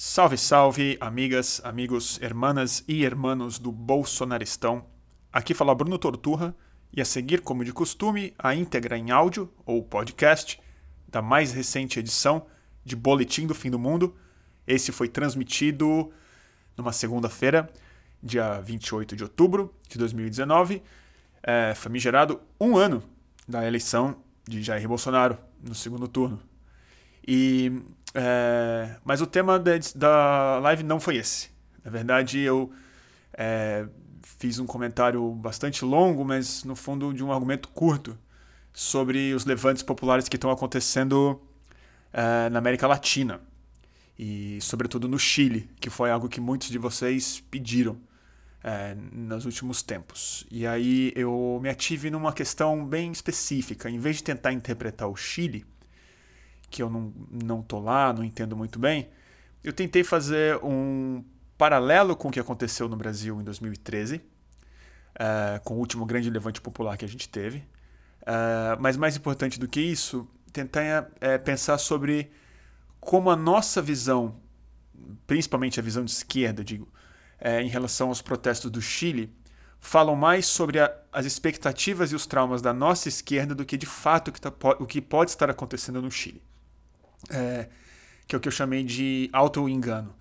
Salve, salve, amigas, amigos, hermanas e hermanos do Bolsonaristão. Aqui fala Bruno Torturra e a seguir, como de costume, a íntegra em áudio ou podcast da mais recente edição de Boletim do Fim do Mundo. Esse foi transmitido numa segunda-feira, dia 28 de outubro de 2019, é, famigerado um ano da eleição de Jair Bolsonaro no segundo turno. E é, mas o tema da, da live não foi esse. Na verdade, eu é, fiz um comentário bastante longo, mas no fundo de um argumento curto sobre os levantes populares que estão acontecendo é, na América Latina e, sobretudo, no Chile, que foi algo que muitos de vocês pediram é, nos últimos tempos. E aí eu me ative numa questão bem específica. Em vez de tentar interpretar o Chile que eu não, não tô lá, não entendo muito bem, eu tentei fazer um paralelo com o que aconteceu no Brasil em 2013, uh, eh, com o último grande levante popular que a gente teve. Uh, mas mais importante do que isso, tentar é, pensar sobre como a nossa visão, principalmente a visão de esquerda, digo, em relação aos protestos do Chile, falam mais sobre a, as expectativas e os traumas da nossa esquerda do que de fato o que, tá, o que pode estar acontecendo no Chile é, que é o que eu chamei de auto-engano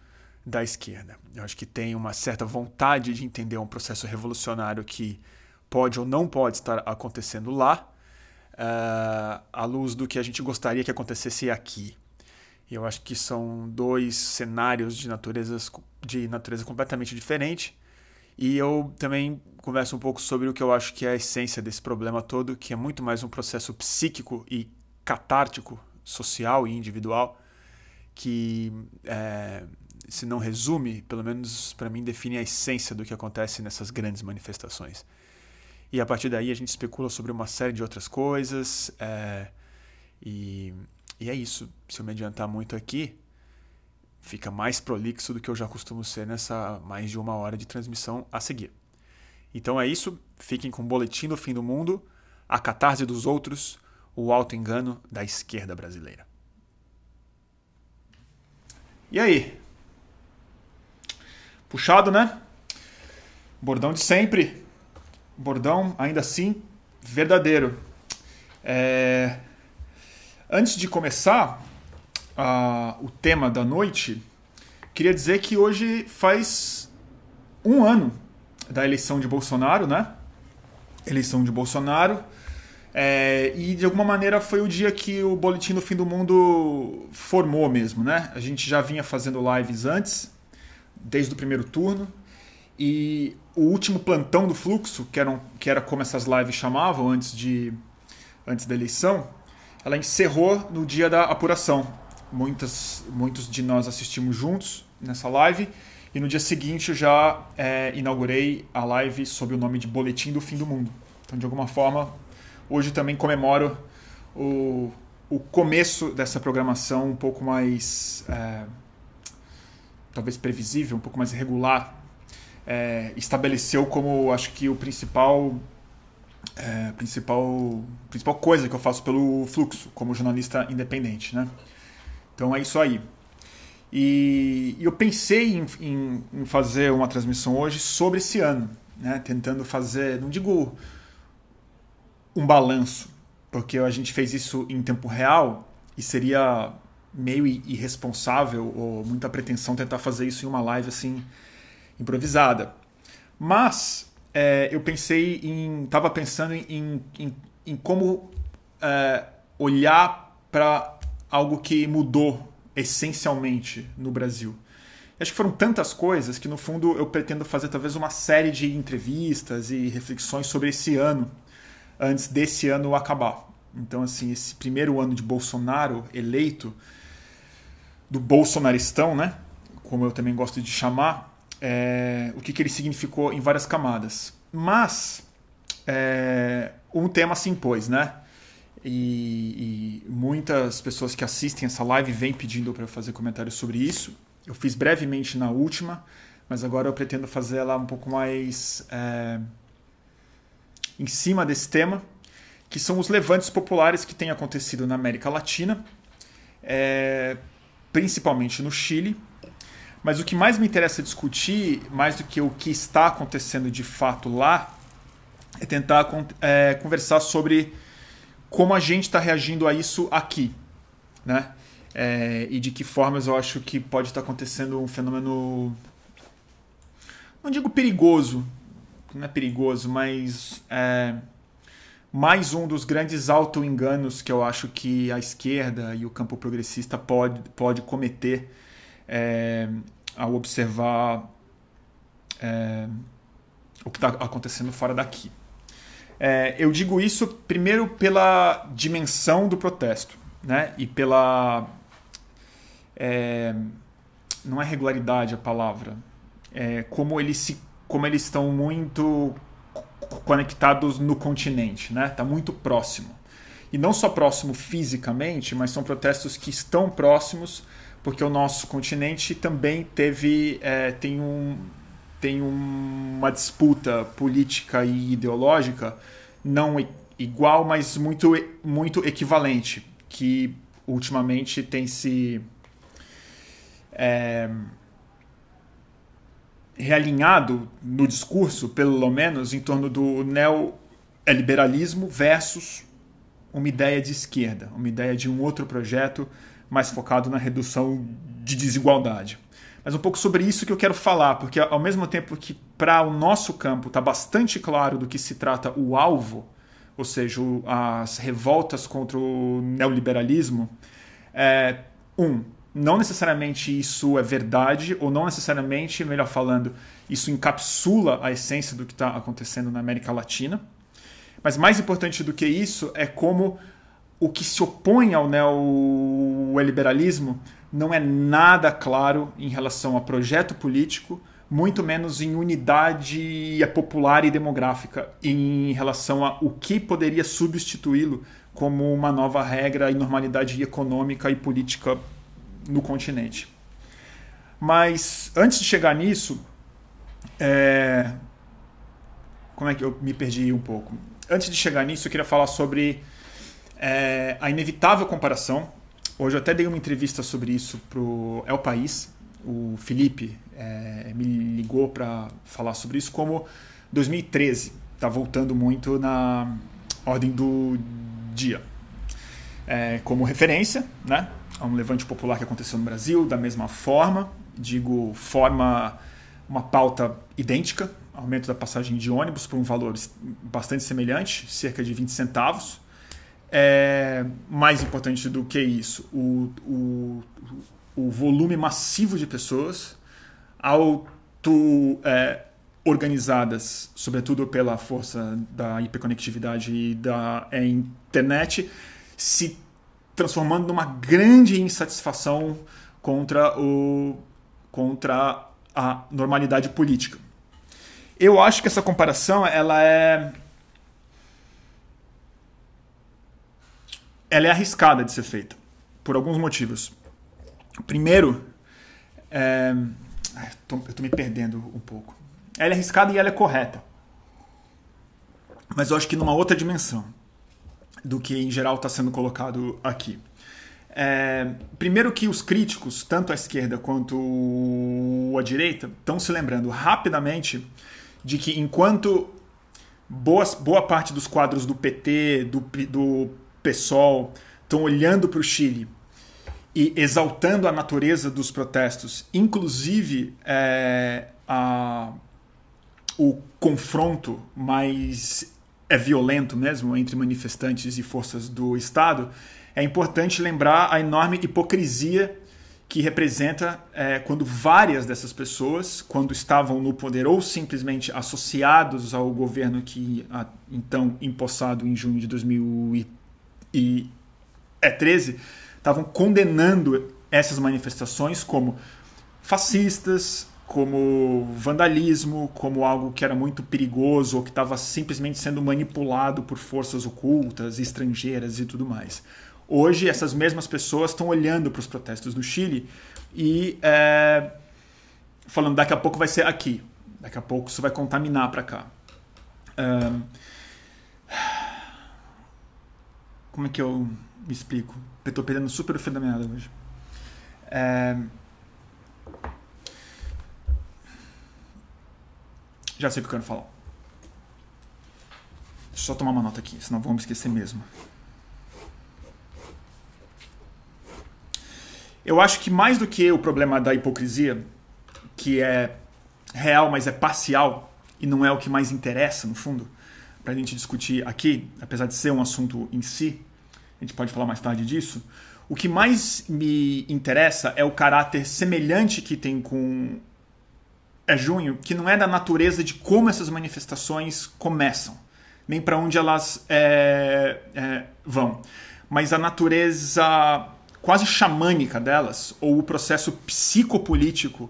da esquerda. Eu acho que tem uma certa vontade de entender um processo revolucionário que pode ou não pode estar acontecendo lá, uh, à luz do que a gente gostaria que acontecesse aqui. E eu acho que são dois cenários de, naturezas, de natureza completamente diferente. E eu também converso um pouco sobre o que eu acho que é a essência desse problema todo, que é muito mais um processo psíquico e catártico social e individual que, é, se não resume, pelo menos para mim define a essência do que acontece nessas grandes manifestações. E a partir daí a gente especula sobre uma série de outras coisas. É, e, e é isso. Se eu me adiantar muito aqui, fica mais prolixo do que eu já costumo ser nessa mais de uma hora de transmissão a seguir. Então é isso. Fiquem com o Boletim do Fim do Mundo, a catarse dos outros o auto-engano da esquerda brasileira. E aí? Puxado, né? Bordão de sempre. Bordão, ainda assim, verdadeiro. É... Antes de começar uh, o tema da noite, queria dizer que hoje faz um ano da eleição de Bolsonaro, né? Eleição de Bolsonaro. É, e de alguma maneira foi o dia que o Boletim do Fim do Mundo formou mesmo, né? A gente já vinha fazendo lives antes, desde o primeiro turno, e o último plantão do fluxo, que, era, que era como essas lives chamavam antes, de, antes da eleição, ela encerrou no dia da apuração. Muitas, muitos de nós assistimos juntos nessa live, e no dia seguinte eu já é, inaugurei a live sob o nome de Boletim do Fim do Mundo. Então, de alguma forma, Hoje também comemoro o, o começo dessa programação um pouco mais, é, talvez previsível, um pouco mais regular. É, estabeleceu como, acho que, o principal, é, principal, principal coisa que eu faço pelo fluxo, como jornalista independente. Né? Então é isso aí. E, eu pensei em, em, em, fazer uma transmissão hoje sobre esse ano, né? tentando fazer, não digo um balanço, porque a gente fez isso em tempo real e seria meio irresponsável ou muita pretensão tentar fazer isso em uma live assim improvisada. Mas é, eu pensei em. estava pensando em, em, em como é, olhar para algo que mudou essencialmente no Brasil. Acho que foram tantas coisas que, no fundo, eu pretendo fazer talvez uma série de entrevistas e reflexões sobre esse ano antes desse ano acabar. Então, assim, esse primeiro ano de Bolsonaro eleito, do bolsonaristão, né? Como eu também gosto de chamar, é, o que, que ele significou em várias camadas. Mas é, um tema se impôs, né? E, e, muitas pessoas que assistem essa live vêm pedindo para eu fazer comentários sobre isso. Eu fiz brevemente na última, mas agora eu pretendo fazer ela um pouco mais. É, em cima desse tema, que são os levantes populares que têm acontecido na América Latina, é, principalmente no Chile, Mas o que mais me interessa discutir, mais do que o que está acontecendo de fato lá, é tentar é, conversar sobre como a gente está reagindo a isso aqui, né? É, e de que formas eu acho que pode estar acontecendo um fenômeno, não digo perigoso, não é perigoso, mas é, mais um dos grandes auto-enganos que eu acho que a esquerda e o campo progressista pode, pode cometer é, ao observar é, o que está acontecendo fora daqui. É, eu digo isso primeiro pela dimensão do protesto, né? E pela é, não é regularidade a palavra, é como eles se, como eles estão muito conectados no continente, né? Tá muito próximo e não só próximo fisicamente, mas são protestos que estão próximos porque o nosso continente também teve é, tem um tem uma disputa política e ideológica não igual, mas muito, muito equivalente, que ultimamente tem se é, realinhado no discurso, pelo menos, em torno do neoliberalismo versus uma ideia de esquerda, uma ideia de um outro projeto mais focado na redução de desigualdade. Mas um pouco sobre isso que eu quero falar, porque ao mesmo tempo que para o nosso campo está bastante claro do que se trata o alvo, ou seja, as revoltas contra o neoliberalismo, é, um, não necessariamente isso é verdade, ou não necessariamente, melhor falando, isso encapsula a essência do que está acontecendo na América Latina. Mas mais importante do que isso é como o que se opõe ao neoliberalismo não é nada claro em relação a projeto político, muito menos em unidade popular e demográfica, em relação a o que poderia substituí-lo como uma nova regra e normalidade econômica e política no continente. Mas antes de chegar nisso, é... como é que eu me perdi um pouco? Antes de chegar nisso, eu queria falar sobre é, a inevitável comparação Hoje eu até dei uma entrevista sobre isso pro El País. O Felipe é, me ligou para falar sobre isso, como 2013 está voltando muito na ordem do dia. É, como referência, né, a um levante popular que aconteceu no Brasil, da mesma forma, digo, forma uma pauta idêntica, aumento da passagem de ônibus por um valor bastante semelhante, cerca de 20 centavos. É, mais importante do que isso, o, o, o volume massivo de pessoas auto é, organizadas, sobretudo pela força da hiperconectividade e da é, internet, se transformando numa grande insatisfação contra, o, contra a normalidade política. Eu acho que essa comparação ela é ela é arriscada de ser feita, por alguns motivos. Primeiro, é... eu estou me perdendo um pouco. Ela é arriscada e ela é correta. Mas eu acho que numa outra dimensão do que em geral está sendo colocado aqui. É, primeiro que os críticos, tanto a esquerda quanto a direita, estão se lembrando rapidamente de que enquanto boas, boa parte dos quadros do PT, do, do PSOL estão olhando para o Chile e exaltando a natureza dos protestos, inclusive é, a, o confronto mais é violento mesmo entre manifestantes e forças do Estado, é importante lembrar a enorme hipocrisia que representa é, quando várias dessas pessoas, quando estavam no poder ou simplesmente associados ao governo que então empossado em junho de 2013 e E13 estavam condenando essas manifestações como fascistas, como vandalismo, como algo que era muito perigoso ou que estava simplesmente sendo manipulado por forças ocultas, estrangeiras e tudo mais. Hoje, essas mesmas pessoas estão olhando para os protestos no Chile e é, falando: daqui a pouco vai ser aqui, daqui a pouco isso vai contaminar para cá. Um, como é que eu me explico? Eu tô perdendo super o fio da meada hoje. É... Já sei o que eu quero falar. Deixa eu só tomar uma nota aqui, senão vamos esquecer mesmo. Eu acho que mais do que o problema da hipocrisia, que é real, mas é parcial e não é o que mais interessa, no fundo, para a gente discutir aqui, apesar de ser um assunto em si, a gente pode falar mais tarde disso. O que mais me interessa é o caráter semelhante que tem com é junho, que não é da natureza de como essas manifestações começam, nem para onde elas é, é, vão, mas a natureza quase xamânica delas, ou o processo psicopolítico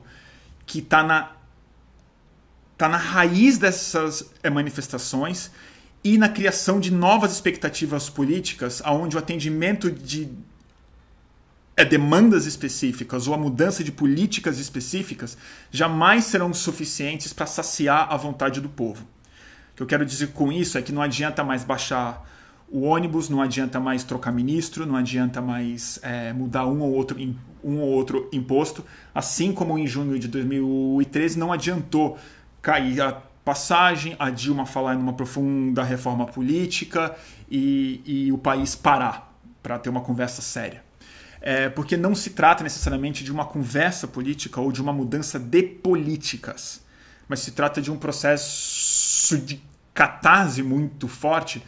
que está na, tá na raiz dessas eh, manifestações e na criação de novas expectativas políticas, onde o atendimento de é, demandas específicas ou a mudança de políticas específicas jamais serão suficientes para saciar a vontade do povo. O que eu quero dizer com isso é que não adianta mais baixar o ônibus, não adianta mais trocar ministro, não adianta mais é, mudar um ou, outro, um ou outro imposto, assim como em junho de 2013 não adiantou cair a passagem, a Dilma falar numa profunda reforma política e, e o país parar para ter uma conversa séria. É, porque não se trata necessariamente de uma conversa política ou de uma mudança de políticas, mas se trata de um processo de catarse muito forte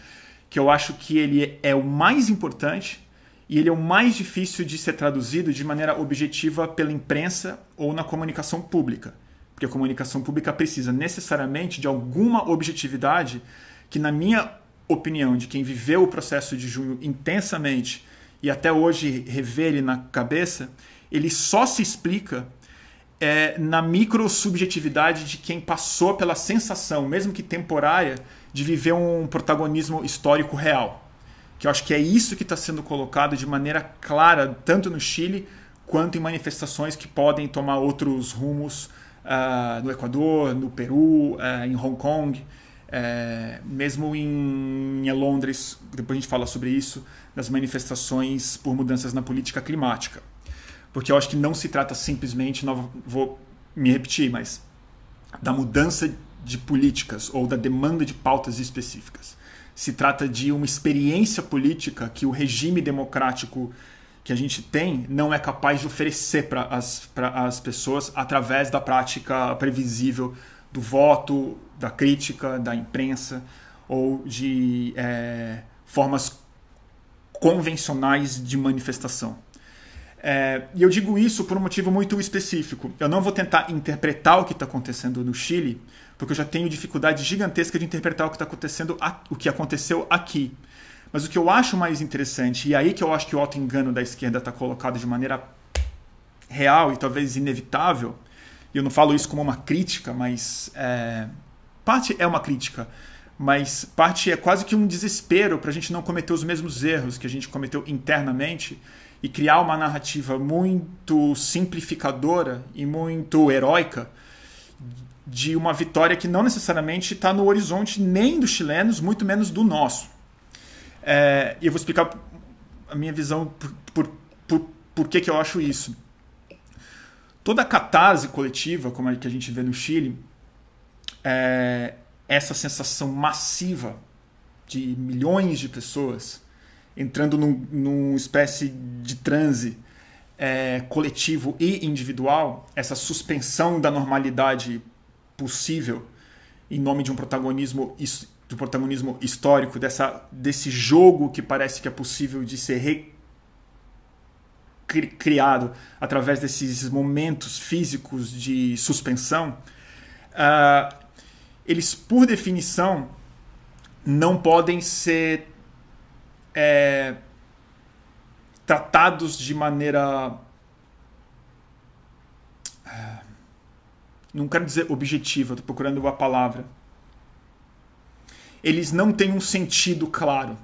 que eu acho que ele é o mais importante e ele é o mais difícil de ser traduzido de maneira objetiva pela imprensa ou na comunicação pública. Porque a comunicação pública precisa necessariamente de alguma objetividade que, na minha opinião, de quem viveu o processo de junho intensamente e até hoje rever na cabeça, ele só se explica é, na micro-subjetividade de quem passou pela sensação, mesmo que temporária, de viver um protagonismo histórico real. Que eu acho que é isso que está sendo colocado de maneira clara, tanto no Chile quanto em manifestações que podem tomar outros rumos uh, no Equador, no Peru, uh, em Hong Kong, uh, mesmo em, em Londres, depois a gente fala sobre isso, das manifestações por mudanças na política climática. Porque eu acho que não se trata simplesmente, não vou me repetir, mas da mudança de políticas ou da demanda de pautas específicas. Se trata de uma experiência política que o regime democrático que a gente tem não é capaz de oferecer para as, as pessoas através da prática previsível do voto, da crítica, da imprensa ou de é, formas convencionais de manifestação. É, e eu digo isso por um motivo muito específico. Eu não vou tentar interpretar o que está acontecendo no Chile, porque eu já tenho dificuldade gigantesca de interpretar o que está acontecendo, o que aconteceu aqui. Mas o que eu acho mais interessante, e aí que eu acho que o auto-engano da esquerda está colocado de maneira real e talvez inevitável, e eu não falo isso como uma crítica, mas é, parte é uma crítica, mas parte é quase que um desespero para a gente não cometer os mesmos erros que a gente cometeu internamente e criar uma narrativa muito simplificadora e muito heróica de uma vitória que não necessariamente está no horizonte nem dos chilenos, muito menos do nosso. É, e eu vou explicar a minha visão por, por, por, por que, que eu acho isso. Toda a catarse coletiva, como a que a gente vê no Chile, é, essa sensação massiva de milhões de pessoas entrando num, numa espécie de transe é, coletivo e individual, essa suspensão da normalidade possível em nome de um protagonismo do protagonismo histórico dessa desse jogo que parece que é possível de ser criado através desses momentos físicos de suspensão, uh, eles por definição não podem ser é, tratados de maneira. É, não quero dizer objetiva, estou procurando uma palavra. Eles não têm um sentido claro.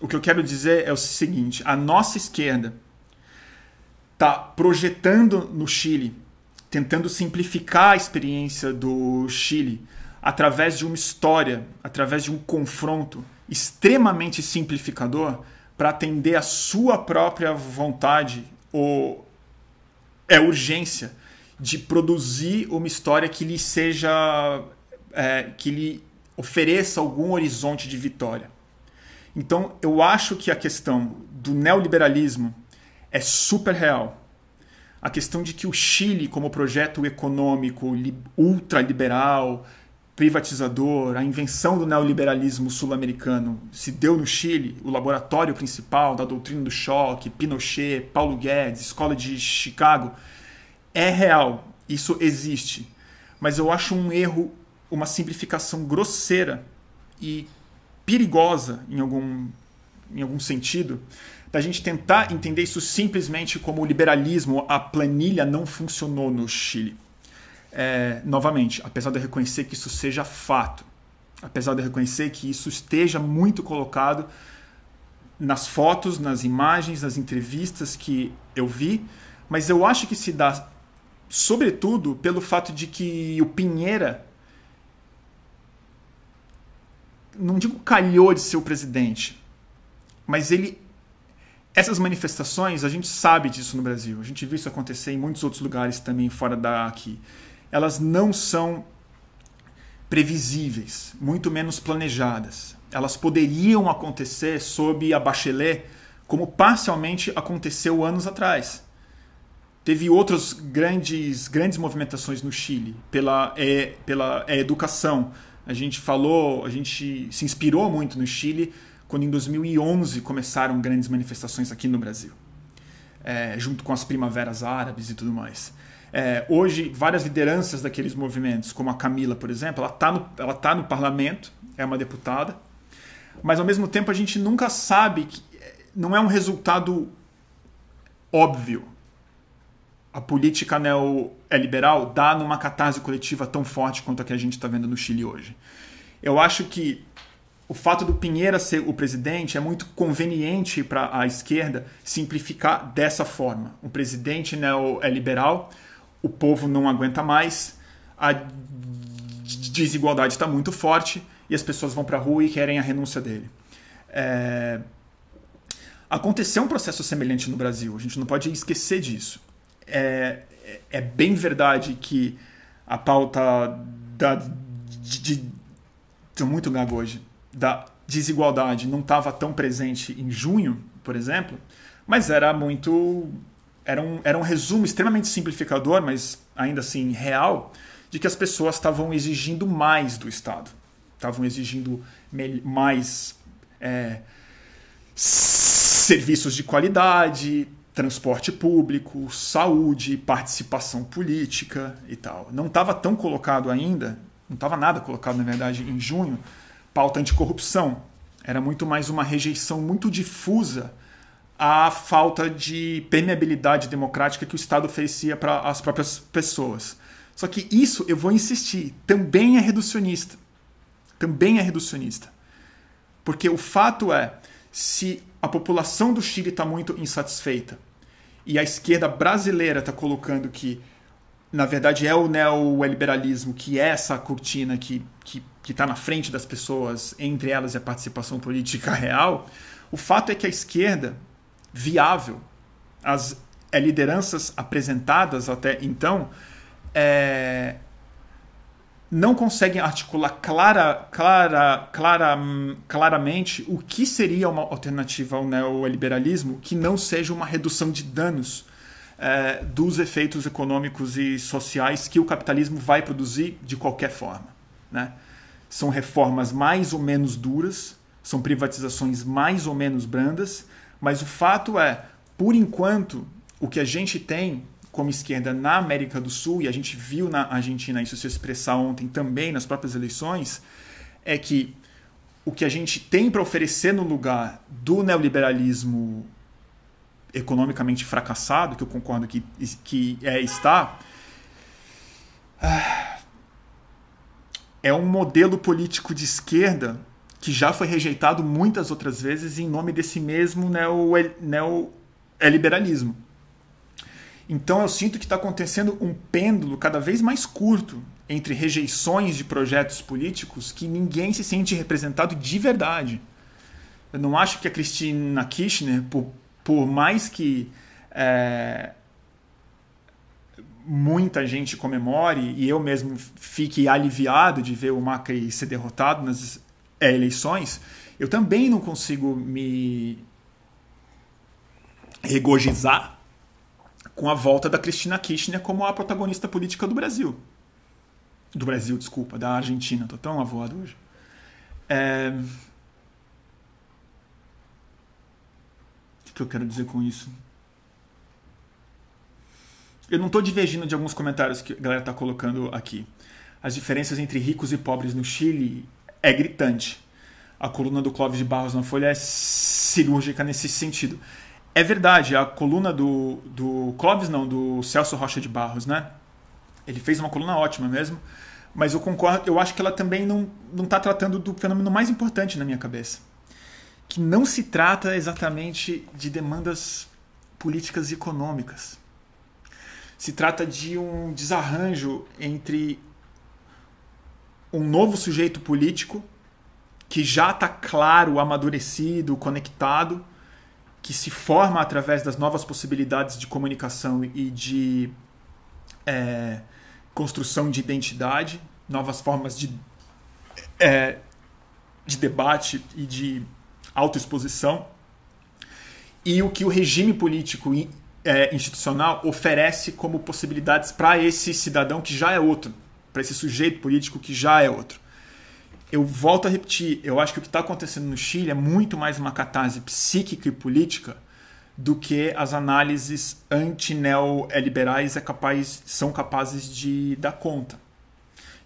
O que eu quero dizer é o seguinte: a nossa esquerda está projetando no Chile, tentando simplificar a experiência do Chile através de uma história, através de um confronto extremamente simplificador para atender a sua própria vontade ou é urgência de produzir uma história que lhe seja é, que lhe ofereça algum horizonte de vitória. Então, eu acho que a questão do neoliberalismo é super real. A questão de que o Chile, como projeto econômico ultraliberal, privatizador, a invenção do neoliberalismo sul-americano se deu no Chile, o laboratório principal da doutrina do choque, Pinochet, Paulo Guedes, Escola de Chicago, é real, isso existe. Mas eu acho um erro, uma simplificação grosseira e perigosa em algum, em algum sentido, da gente tentar entender isso simplesmente como o liberalismo, a planilha não funcionou no Chile é, novamente, apesar de eu reconhecer que isso seja fato, apesar de eu reconhecer que isso esteja muito colocado nas fotos, nas imagens, nas entrevistas que eu vi, mas eu acho que se dá, sobretudo, pelo fato de que o Pinheira não digo calhou de ser o presidente, mas ele essas manifestações, a gente sabe disso no Brasil. A gente viu isso acontecer em muitos outros lugares também fora daqui elas não são previsíveis, muito menos planejadas. Elas poderiam acontecer sob a Bachelet, como parcialmente aconteceu anos atrás. Teve outras grandes, grandes movimentações no Chile pela, é, pela é, educação. A gente falou, a gente se inspirou muito no Chile quando em 2011 começaram grandes manifestações aqui no Brasil, é, junto com as primaveras árabes e tudo mais. É, hoje, várias lideranças daqueles movimentos, como a Camila, por exemplo, ela está no, ela tá no parlamento, é uma deputada, mas ao mesmo tempo a gente nunca sabe que não é um resultado óbvio. A política neoliberal dá numa catarse coletiva tão forte quanto a que a gente está vendo no Chile hoje. Eu acho que o fato do Pinheira ser o presidente é muito conveniente para a esquerda simplificar dessa forma. O presidente neoliberal o povo não aguenta mais, a desigualdade está muito forte e as pessoas vão para a rua e querem a renúncia dele. É... Aconteceu um processo semelhante no Brasil, a gente não pode esquecer disso. É, é bem verdade que a pauta da. De, estou muito gago hoje. Da desigualdade não estava tão presente em junho, por exemplo, mas era muito era um, era um resumo extremamente simplificador, mas ainda assim real, de que as pessoas estavam exigindo mais do Estado. Estavam exigindo mais é, serviços de qualidade, transporte público, saúde, participação política e tal. Não estava tão colocado ainda, não estava nada colocado, na verdade, em junho, pauta anticorrupção. Era muito mais uma rejeição muito difusa a falta de permeabilidade democrática que o Estado oferecia para as próprias pessoas. Só que isso, eu vou insistir, também é reducionista. Também é reducionista. Porque o fato é, se a população do Chile está muito insatisfeita e a esquerda brasileira está colocando que, na verdade, é o neoliberalismo que é essa cortina que está que, que na frente das pessoas, entre elas e a participação política real, o fato é que a esquerda viável. As é, lideranças apresentadas até então é, não conseguem articular clara, clara, clara, claramente o que seria uma alternativa ao neoliberalismo que não seja uma redução de danos é, dos efeitos econômicos e sociais que o capitalismo vai produzir de qualquer forma. Né? São reformas mais ou menos duras, são privatizações mais ou menos brandas, mas o fato é, por enquanto, o que a gente tem como esquerda na América do Sul, e a gente viu na Argentina isso se expressar ontem também nas próprias eleições, é que o que a gente tem para oferecer no lugar do neoliberalismo economicamente fracassado, que eu concordo que, que é, está, é um modelo político de esquerda que já foi rejeitado muitas outras vezes em nome desse mesmo neoliberalismo. Então eu sinto que está acontecendo um pêndulo cada vez mais curto entre rejeições de projetos políticos que ninguém se sente representado de verdade. Eu não acho que a Cristina Kirchner, por, por mais que é, muita gente comemore e eu mesmo fique aliviado de ver o Macri ser derrotado nas eleições, eu também não consigo me regozijar com a volta da Cristina Kirchner como a protagonista política do Brasil. Do Brasil, desculpa, da Argentina. Tô tão avoado hoje. É... O que eu quero dizer com isso? Eu não estou divergindo de alguns comentários que a galera está colocando aqui. As diferenças entre ricos e pobres no Chile é gritante. A coluna do Clóvis de Barros na Folha é cirúrgica nesse sentido. É verdade, a coluna do, do Clóvis, não, do Celso Rocha de Barros, né? Ele fez uma coluna ótima mesmo, mas eu concordo, eu acho que ela também não está tratando do fenômeno mais importante na minha cabeça. Que não se trata exatamente de demandas políticas e econômicas. Se trata de um desarranjo entre um novo sujeito político que já está claro, amadurecido, conectado que se forma através das novas possibilidades de comunicação e de é, construção de identidade, novas formas de, é, de debate e de autoexposição, e o que o regime político é, institucional oferece como possibilidades para esse cidadão que já é outro, para esse sujeito político que já é outro eu volto a repetir, eu acho que o que está acontecendo no Chile é muito mais uma catarse psíquica e política do que as análises anti-neoliberais é capaz, são capazes de dar conta.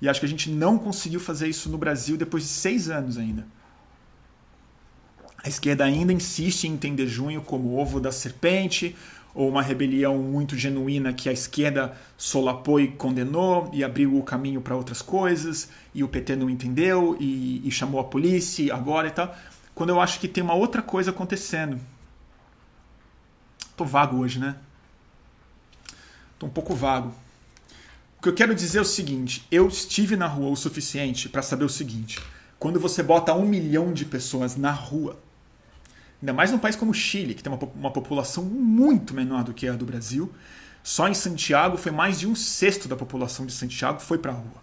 E acho que a gente não conseguiu fazer isso no Brasil depois de seis anos ainda. A esquerda ainda insiste em entender junho como ovo da serpente, ou uma rebelião muito genuína que a esquerda solapou e condenou e abriu o caminho para outras coisas e o PT não entendeu e, e, chamou a polícia agora e tal. Quando eu acho que tem uma outra coisa acontecendo. Tô vago hoje, né? Tô um pouco vago. O que eu quero dizer é o seguinte: eu estive na rua o suficiente para saber o seguinte. Quando você bota um milhão de pessoas na rua Ainda mais num país como o Chile, que tem uma, uma população muito menor do que a do Brasil. Só em Santiago foi mais de um sexto da população de Santiago foi para a rua.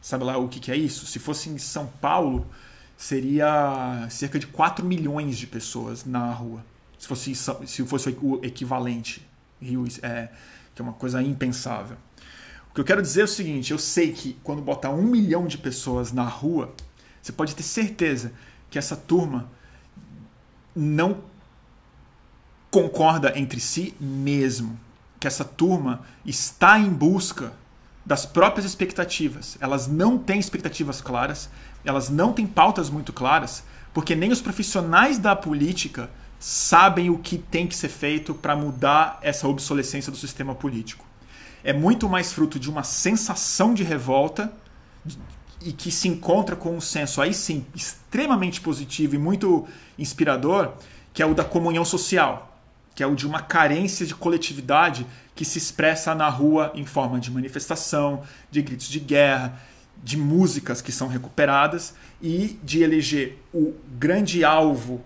Sabe lá o que, que é isso? Se fosse em São Paulo, seria cerca de 4 milhões de pessoas na rua. Se fosse, se fosse o equivalente. Rio, é, que é uma coisa impensável. O que eu quero dizer é o seguinte: eu sei que quando botar um milhão de pessoas na rua, você pode ter certeza que essa turma não concorda entre si mesmo. Que essa turma está em busca das próprias expectativas. Elas não têm expectativas claras, elas não têm pautas muito claras, porque nem os profissionais da política sabem o que tem que ser feito para mudar essa obsolescência do sistema político. É muito mais fruto de uma sensação de revolta e que se encontra com um senso aí sim extremamente positivo e muito inspirador, que é o da comunhão social, que é o de uma carência de coletividade que se expressa na rua em forma de manifestação, de gritos de guerra, de músicas que são recuperadas e de eleger o grande alvo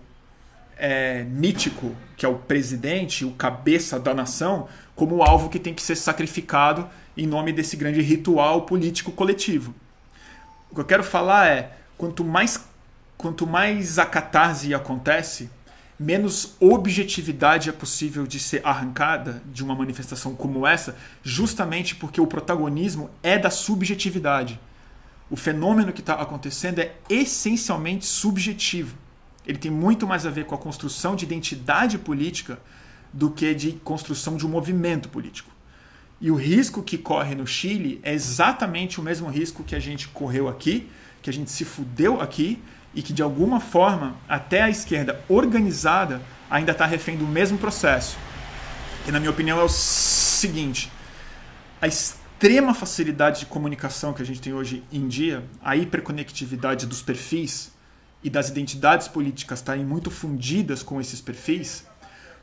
é, mítico, que é o presidente, o cabeça da nação, como o alvo que tem que ser sacrificado em nome desse grande ritual político coletivo. O que eu quero falar é, quanto mais, quanto mais a catarse acontece, menos objetividade é possível de ser arrancada de uma manifestação como essa, justamente porque o protagonismo é da subjetividade. O fenômeno que está acontecendo é essencialmente subjetivo. Ele tem muito mais a ver com a construção de identidade política do que de construção de um movimento político. E o risco que corre no Chile é exatamente o mesmo risco que a gente correu aqui, que a gente se fudeu aqui e que de alguma forma até a esquerda organizada ainda está refém do mesmo processo. Que na minha opinião é o seguinte: a extrema facilidade de comunicação que a gente tem hoje em dia, a hiperconectividade dos perfis e das identidades políticas estarem muito fundidas com esses perfis,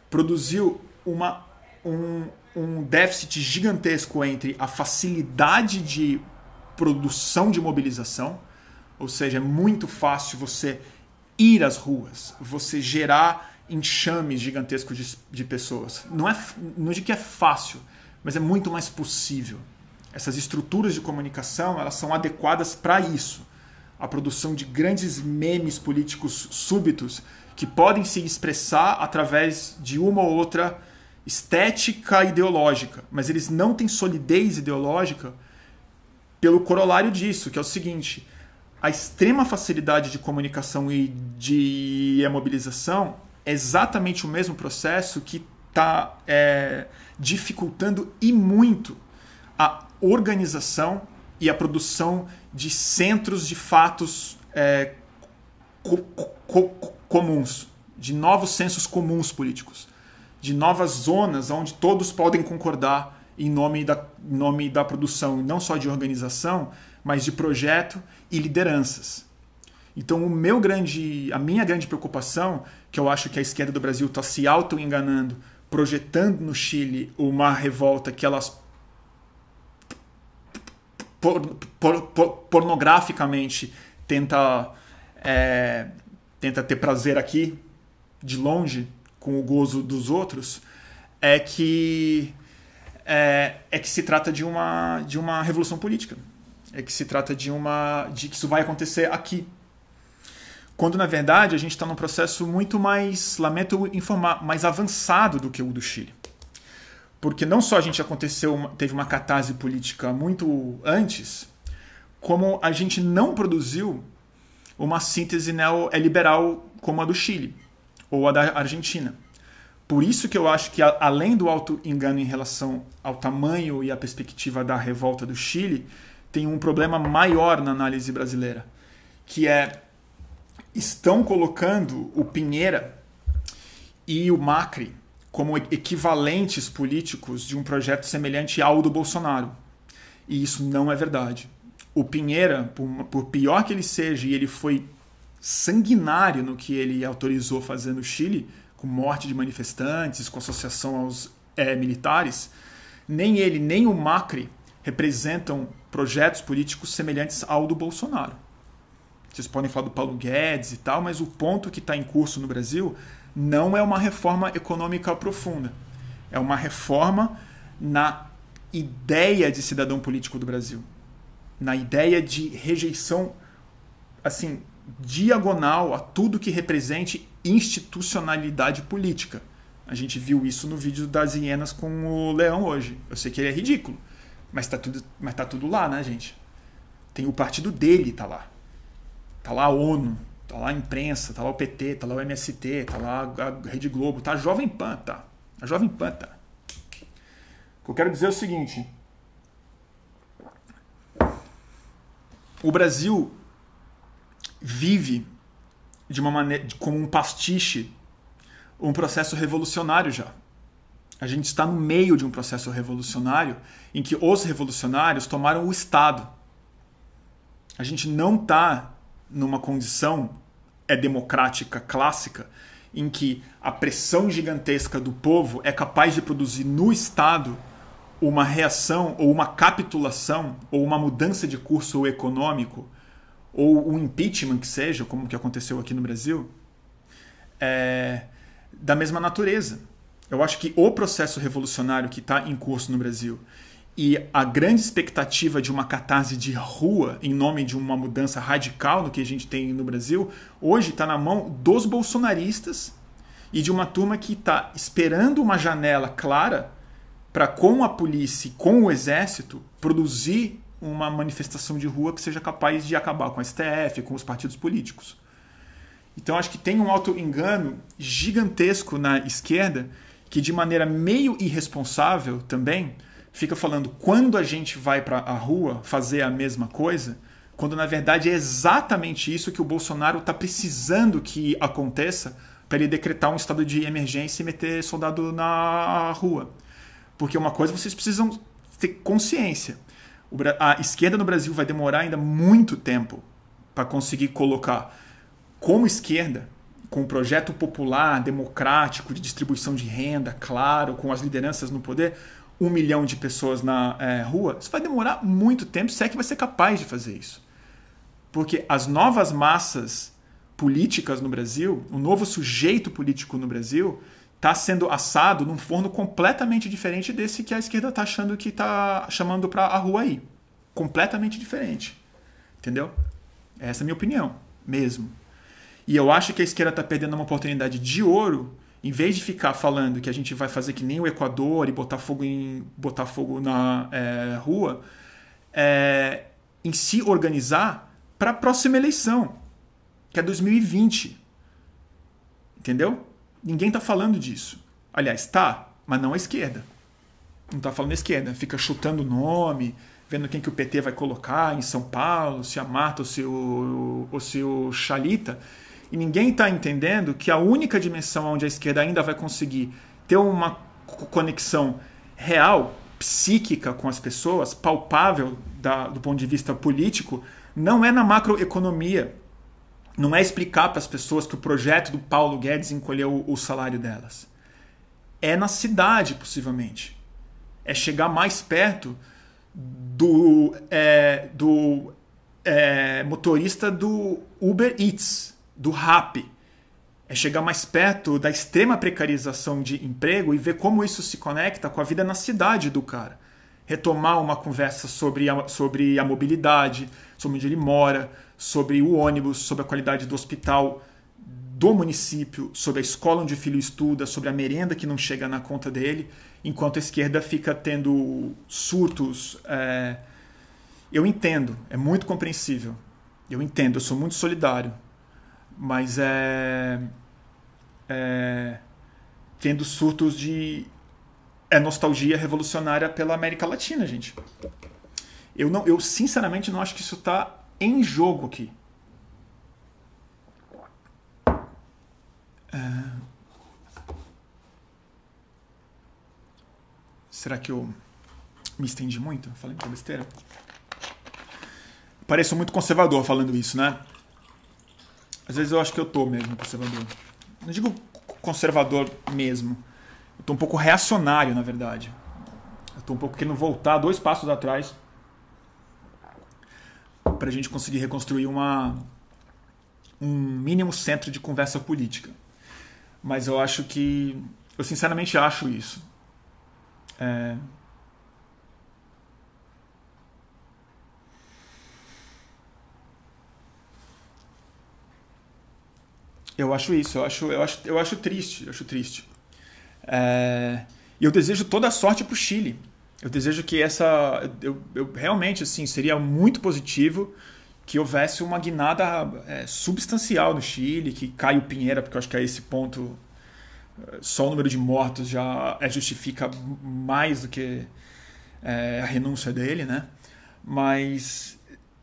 produziu uma, um, um déficit gigantesco entre a facilidade de produção de mobilização, ou seja, é muito fácil você ir às ruas, você gerar enxames gigantescos de, de pessoas. Não é, não digo que é fácil, mas é muito mais possível. Essas estruturas de comunicação elas são adequadas para isso. A produção de grandes memes políticos súbitos que podem se expressar através de uma ou outra estética ideológica, mas eles não têm solidez ideológica pelo corolário disso, que é o seguinte: a extrema facilidade de comunicação e de mobilização é exatamente o mesmo processo que está é, dificultando e muito a organização e a produção de centros de fatos é, co co comuns, de novos sensos comuns políticos, de novas zonas onde todos podem concordar em nome da, em nome da produção, não só de organização, mas de projeto e lideranças. Então, o meu grande, a minha grande preocupação, que eu acho que a esquerda do Brasil está se auto-enganando, projetando no Chile uma revolta que elas por, por, por, pornograficamente tenta, é, tenta ter prazer aqui, de longe, com o gozo dos outros, é que é, é que se trata de uma, de uma revolução política. É que se trata de uma. de que isso vai acontecer aqui. Quando, na verdade, a gente está num processo muito mais, lamento informar, mais avançado do que o do Chile. Porque não só a gente aconteceu, teve uma catarse política muito antes, como a gente não produziu uma síntese neoliberal como a do Chile ou a da Argentina. Por isso que eu acho que, além do auto-engano em relação ao tamanho e à perspectiva da revolta do Chile, tem um problema maior na análise brasileira, que é estão colocando o Pinheira e o Macri como equivalentes políticos de um projeto semelhante ao do Bolsonaro. E isso não é verdade. O Pinheira, por pior que ele seja, e ele foi sanguinário no que ele autorizou fazer no Chile, com morte de manifestantes, com associação aos é, militares, nem ele nem o Macri representam projetos políticos semelhantes ao do Bolsonaro. Vocês podem falar do Paulo Guedes e tal, mas o ponto que está em curso no Brasil não é uma reforma econômica profunda. É uma reforma na ideia de cidadão político do Brasil, na ideia de rejeição assim diagonal a tudo que represente institucionalidade política. A gente viu isso no vídeo das hienas com o leão hoje. Eu sei que ele é ridículo, mas tá tudo, mas tá tudo lá, né, gente? Tem o partido dele, tá lá. Tá lá a ONU, tá lá a imprensa, tá lá o PT, tá lá o MST, tá lá a Rede Globo, tá a Jovem Pan, tá. A Jovem Pan, tá. O que eu quero dizer é o seguinte. O Brasil vive de uma maneira como um pastiche um processo revolucionário já. A gente está no meio de um processo revolucionário em que os revolucionários tomaram o Estado. A gente não está numa condição é democrática clássica em que a pressão gigantesca do povo é capaz de produzir no Estado uma reação ou uma capitulação ou uma mudança de curso econômico ou um impeachment que seja, como que aconteceu aqui no Brasil, é, da mesma natureza. Eu acho que o processo revolucionário que está em curso no Brasil e a grande expectativa de uma catarse de rua em nome de uma mudança radical no que a gente tem no Brasil, hoje está na mão dos bolsonaristas e de uma turma que está esperando uma janela clara para, com a polícia e com o exército, produzir uma manifestação de rua que seja capaz de acabar com a STF, com os partidos políticos. Então acho que tem um auto-engano gigantesco na esquerda que, de maneira meio irresponsável também, fica falando quando a gente vai para a rua fazer a mesma coisa, quando na verdade é exatamente isso que o Bolsonaro está precisando que aconteça para ele decretar um estado de emergência e meter soldado na rua. Porque uma coisa vocês precisam ter consciência a esquerda no Brasil vai demorar ainda muito tempo para conseguir colocar como esquerda, com um projeto popular, democrático, de distribuição de renda, claro, com as lideranças no poder, um milhão de pessoas na é, rua, isso vai demorar muito tempo, se é que vai ser capaz de fazer isso. Porque as novas massas políticas no Brasil, o novo sujeito político no Brasil, está sendo assado num forno completamente diferente desse que a esquerda está achando que está chamando para a rua aí. Completamente diferente. Entendeu? Essa é a minha opinião, mesmo. E eu acho que a esquerda está perdendo uma oportunidade de ouro, em vez de ficar falando que a gente vai fazer que nem o Equador e botar fogo, em, botar fogo na é, rua, é, em se organizar para a próxima eleição, que é 2020. Entendeu? Ninguém está falando disso. Aliás, tá, mas não a esquerda. Não está falando a esquerda. Fica chutando o nome, vendo quem que o PT vai colocar em São Paulo, se a Marta ou se o, ou se o Chalita. E ninguém está entendendo que a única dimensão onde a esquerda ainda vai conseguir ter uma conexão real, psíquica com as pessoas, palpável da, do ponto de vista político, não é na macroeconomia. Não é explicar para as pessoas que o projeto do Paulo Guedes encolheu o salário delas. É na cidade, possivelmente. É chegar mais perto do, é, do é, motorista do Uber Eats, do Rap. É chegar mais perto da extrema precarização de emprego e ver como isso se conecta com a vida na cidade do cara. Retomar uma conversa sobre a, sobre a mobilidade, sobre onde ele mora, sobre o ônibus, sobre a qualidade do hospital do município, sobre a escola onde o filho estuda, sobre a merenda que não chega na conta dele enquanto a esquerda fica tendo surtos. É... Eu entendo, é muito compreensível. Eu entendo, eu sou muito solidário. Mas é. é... Tendo surtos de. É nostalgia revolucionária pela América Latina, gente. Eu, não, eu sinceramente não acho que isso está em jogo aqui. É... Será que eu me estendi muito? Falei muita besteira? Pareço muito conservador falando isso, né? Às vezes eu acho que eu tô mesmo conservador. Não digo conservador mesmo. Eu tô um pouco reacionário, na verdade. Eu tô um pouco querendo voltar dois passos atrás para a gente conseguir reconstruir uma, um mínimo centro de conversa política. Mas eu acho que. Eu sinceramente acho isso. É... Eu acho isso, eu acho, eu acho, eu acho triste, eu acho triste. É... E eu desejo toda a sorte para o Chile. Eu desejo que essa, eu, eu, realmente assim seria muito positivo que houvesse uma guinada é, substancial no Chile, que Caio Pinheira, porque eu acho que a esse ponto só o número de mortos já é, justifica mais do que é, a renúncia dele, né? Mas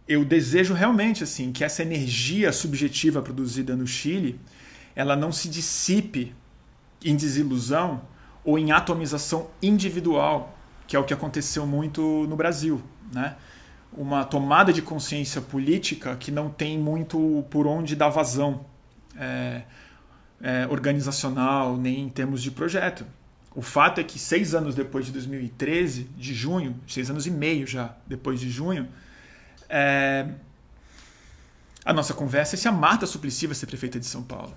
eu desejo realmente assim que essa energia subjetiva produzida no Chile, ela não se dissipe em desilusão ou em atomização individual, que é o que aconteceu muito no Brasil, né? Uma tomada de consciência política que não tem muito por onde dar vazão. É, é, organizacional, nem em termos de projeto. O fato é que seis anos depois de 2013, de junho, seis anos e meio já depois de junho, é, a nossa conversa é se a Marta Suplicy vai ser prefeita de São Paulo.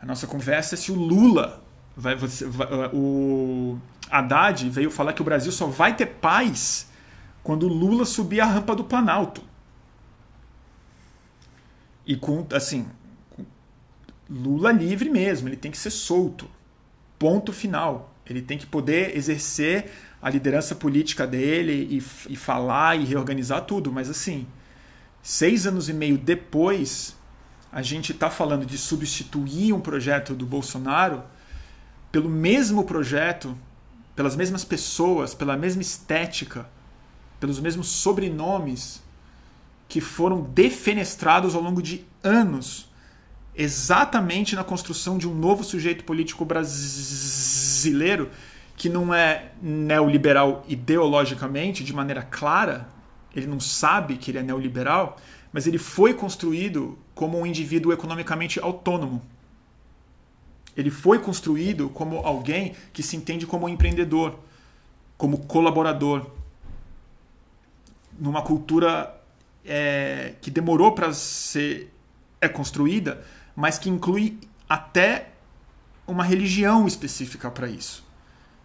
A nossa conversa é se o Lula vai, vai, o Haddad veio falar que o Brasil só vai ter paz quando Lula subir a rampa do Planalto. E com, assim, Lula livre mesmo, ele tem que ser solto. Ponto final. Ele tem que poder exercer a liderança política dele e, e falar e reorganizar tudo. Mas assim, seis anos e meio depois, a gente está falando de substituir um projeto do Bolsonaro pelo mesmo projeto, pelas mesmas pessoas, pela mesma estética, pelos mesmos sobrenomes que foram defenestrados ao longo de anos exatamente na construção de um novo sujeito político brasileiro que não é neoliberal ideologicamente, de maneira clara, ele não sabe que ele é neoliberal, mas ele foi construído como um indivíduo economicamente autônomo. Ele foi construído como alguém que se entende como empreendedor, como colaborador, numa cultura é, que demorou para ser é construída mas que inclui até uma religião específica para isso.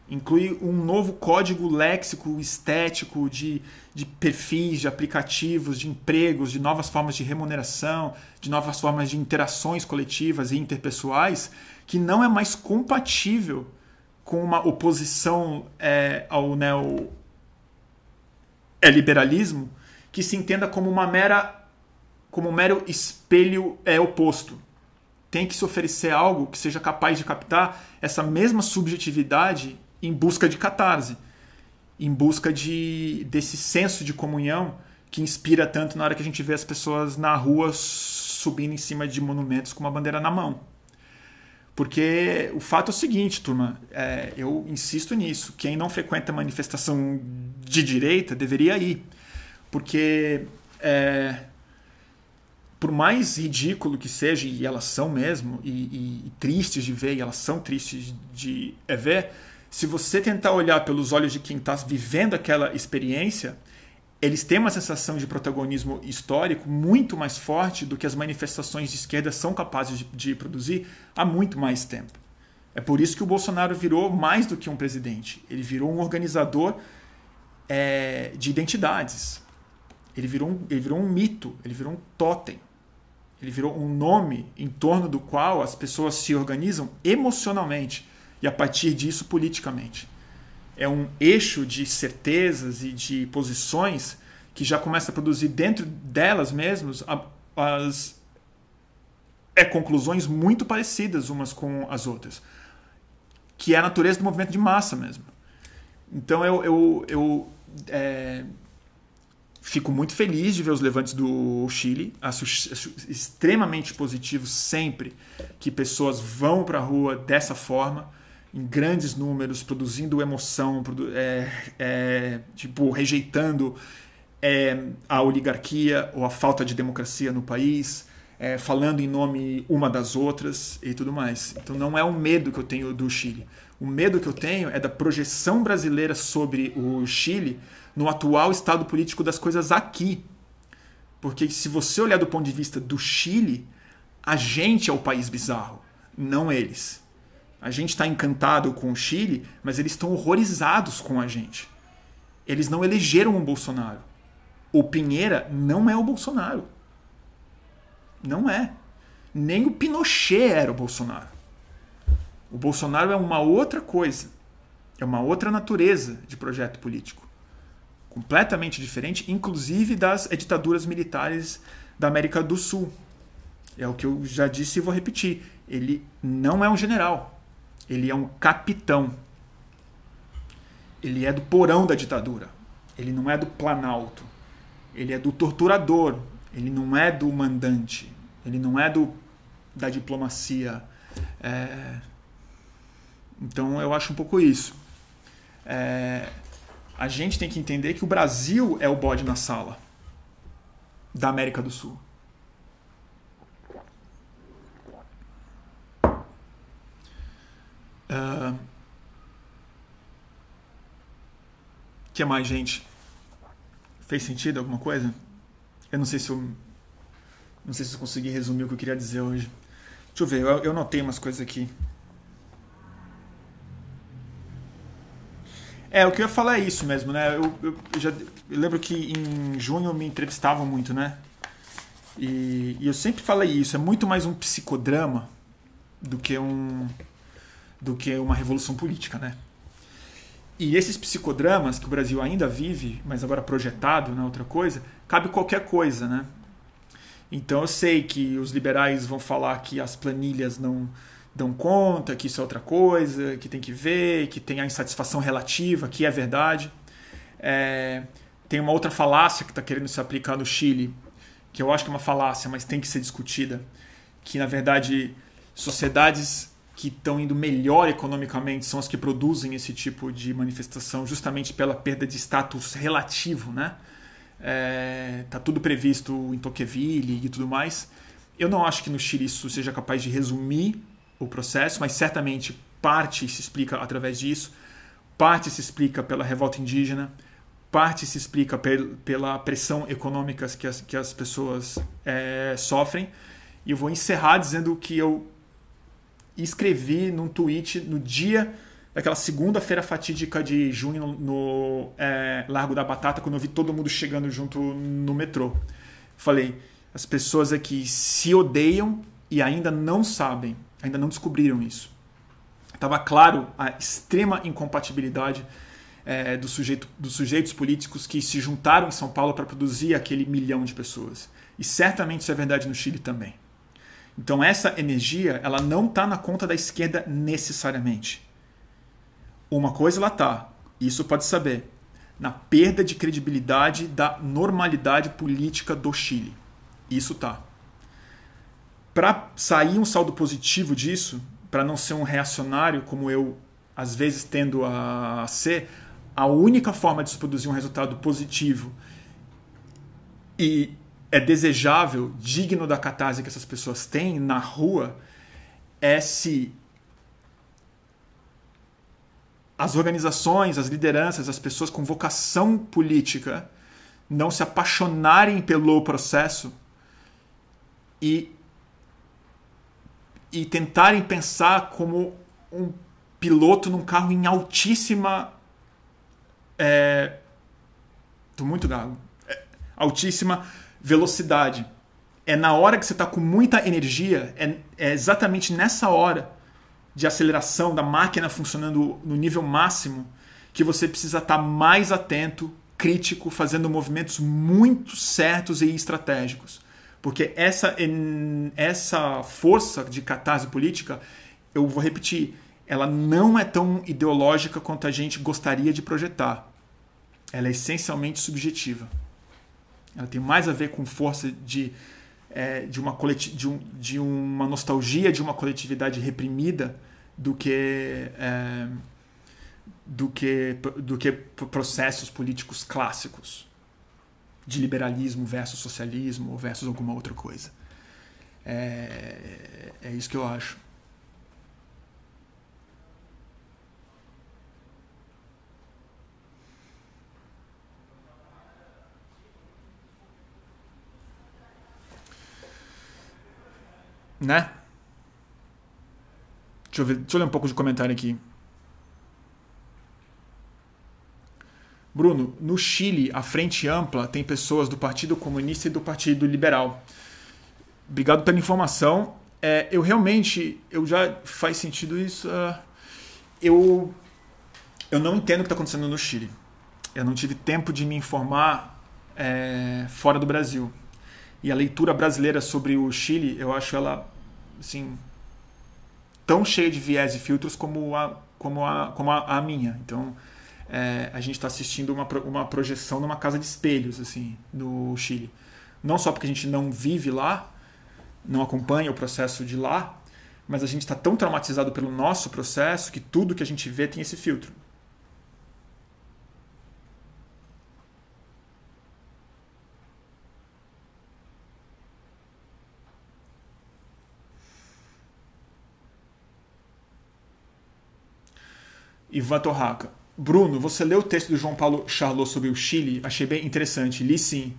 Inclui um novo código léxico estético de, de perfis, de aplicativos, de empregos, de novas formas de remuneração, de novas formas de interações coletivas e interpessoais, que não é mais compatível com uma oposição é, ao neo é liberalismo que se entenda como uma mera como um mero espelho é oposto. Tem que se oferecer algo que seja capaz de captar essa mesma subjetividade em busca de catarse, em busca de desse senso de comunhão que inspira tanto na hora que a gente vê as pessoas na rua subindo em cima de monumentos com uma bandeira na mão. Porque o fato é o seguinte, turma, é, eu insisto nisso: quem não frequenta manifestação de direita deveria ir. Porque, é, por mais ridículo que seja, e elas são mesmo, e, e, e tristes de ver, e elas são tristes de é, ver, se você tentar olhar pelos olhos de quem está vivendo aquela experiência, eles têm uma sensação de protagonismo histórico muito mais forte do que as manifestações de esquerda são capazes de, de, produzir há muito mais tempo. É por isso que o Bolsonaro virou mais do que um presidente. Ele virou um organizador é, de identidades. Ele virou, um, ele virou um mito, ele virou um totem. Ele virou um nome em torno do qual as pessoas se organizam emocionalmente e, a partir disso, politicamente. É um eixo de certezas e de posições que já começa a produzir dentro delas mesmas as é, conclusões muito parecidas umas com as outras, que é a natureza do movimento de massa mesmo. Então eu, eu, eu é, fico muito feliz de ver os levantes do Chile, acho, acho extremamente positivo sempre que pessoas vão para a rua dessa forma em grandes números, produzindo emoção, produ é, é, tipo, rejeitando é, a oligarquia ou a falta de democracia no país, é, falando em nome uma das outras e tudo mais. Então não é o medo que eu tenho do Chile. O medo que eu tenho é da projeção brasileira sobre o Chile no atual estado político das coisas aqui. Porque se você olhar do ponto de vista do Chile, a gente é o país bizarro, não eles. A gente está encantado com o Chile, mas eles estão horrorizados com a gente. Eles não elegeram o Bolsonaro. O Pinheira não é o Bolsonaro. Não é. Nem o Pinochet era o Bolsonaro. O Bolsonaro é uma outra coisa. É uma outra natureza de projeto político. Completamente diferente, inclusive das ditaduras militares da América do Sul. É o que eu já disse e vou repetir. Ele não é um general. Ele é um capitão. Ele é do porão da ditadura. Ele não é do planalto. Ele é do torturador. Ele não é do mandante. Ele não é do da diplomacia. É... Então eu acho um pouco isso. É... A gente tem que entender que o Brasil é o bode na sala da América do Sul. Uh, que mais, gente? Fez sentido alguma coisa? Eu não sei se eu. Não sei se eu consegui resumir o que eu queria dizer hoje. Deixa eu ver, eu, eu notei umas coisas aqui. É, o que eu ia falar é isso mesmo, né? Eu, eu, eu já eu lembro que em junho me entrevistavam muito, né? E, e eu sempre falei isso, é muito mais um psicodrama do que um do que uma revolução política, né? E esses psicodramas que o Brasil ainda vive, mas agora projetado na né, outra coisa, cabe qualquer coisa, né? Então eu sei que os liberais vão falar que as planilhas não dão conta, que isso é outra coisa, que tem que ver, que tem a insatisfação relativa, que é verdade. É, tem uma outra falácia que está querendo se aplicar no Chile, que eu acho que é uma falácia, mas tem que ser discutida, que na verdade sociedades que estão indo melhor economicamente são as que produzem esse tipo de manifestação, justamente pela perda de status relativo, né? É, tá tudo previsto em Tocqueville e tudo mais. Eu não acho que no Chile isso seja capaz de resumir o processo, mas certamente parte se explica através disso, parte se explica pela revolta indígena, parte se explica pela pressão econômica que as, que as pessoas é, sofrem. E eu vou encerrar dizendo que eu e escrevi num tweet no dia daquela segunda-feira fatídica de junho no, é, Largo da Batata, quando eu vi todo mundo chegando junto no metrô. Falei, as pessoas aqui se odeiam e ainda não sabem, ainda não descobriram isso. Estava claro a extrema incompatibilidade é, do sujeito, dos sujeitos políticos que se juntaram em São Paulo para produzir aquele milhão de pessoas. E certamente isso é verdade no Chile também. Então essa energia, ela não está na conta da esquerda necessariamente. Uma coisa ela está, isso pode saber, na perda de credibilidade da normalidade política do Chile. Isso tá. Para sair um saldo positivo disso, para não ser um reacionário como eu às vezes tendo a ser, a única forma de se produzir um resultado positivo e é desejável, digno da catarse que essas pessoas têm na rua, é se as organizações, as lideranças, as pessoas com vocação política não se apaixonarem pelo processo e, e tentarem pensar como um piloto num carro em altíssima. É, tô muito gago. É, altíssima velocidade. É na hora que você está com muita energia, é, é exatamente nessa hora de aceleração da máquina funcionando no nível máximo que você precisa estar tá mais atento, crítico, fazendo movimentos muito certos e estratégicos. Porque essa, essa força de catarse política, eu vou repetir, ela não é tão ideológica quanto a gente gostaria de projetar. Ela é essencialmente subjetiva. Ela tem mais a ver com força de, é, de, uma, de, um, de uma nostalgia de uma coletividade reprimida do que, é, do que, do que processos políticos clássicos de liberalismo versus socialismo versus alguma outra coisa. É, é isso que eu acho. Né? Deixa eu, ver, deixa eu ler um pouco de comentário aqui. Bruno, no Chile, a Frente Ampla tem pessoas do Partido Comunista e do Partido Liberal. Obrigado pela informação. É, eu realmente, eu já faz sentido isso. Uh, eu, eu não entendo o que está acontecendo no Chile. Eu não tive tempo de me informar é, fora do Brasil. E a leitura brasileira sobre o Chile, eu acho ela, assim, tão cheia de viés e filtros como a, como a, como a, a minha. Então, é, a gente está assistindo uma, uma projeção numa casa de espelhos, assim, no Chile. Não só porque a gente não vive lá, não acompanha o processo de lá, mas a gente está tão traumatizado pelo nosso processo que tudo que a gente vê tem esse filtro. Ivan Torraca. Bruno, você leu o texto do João Paulo Charlot sobre o Chile? Achei bem interessante. Li sim.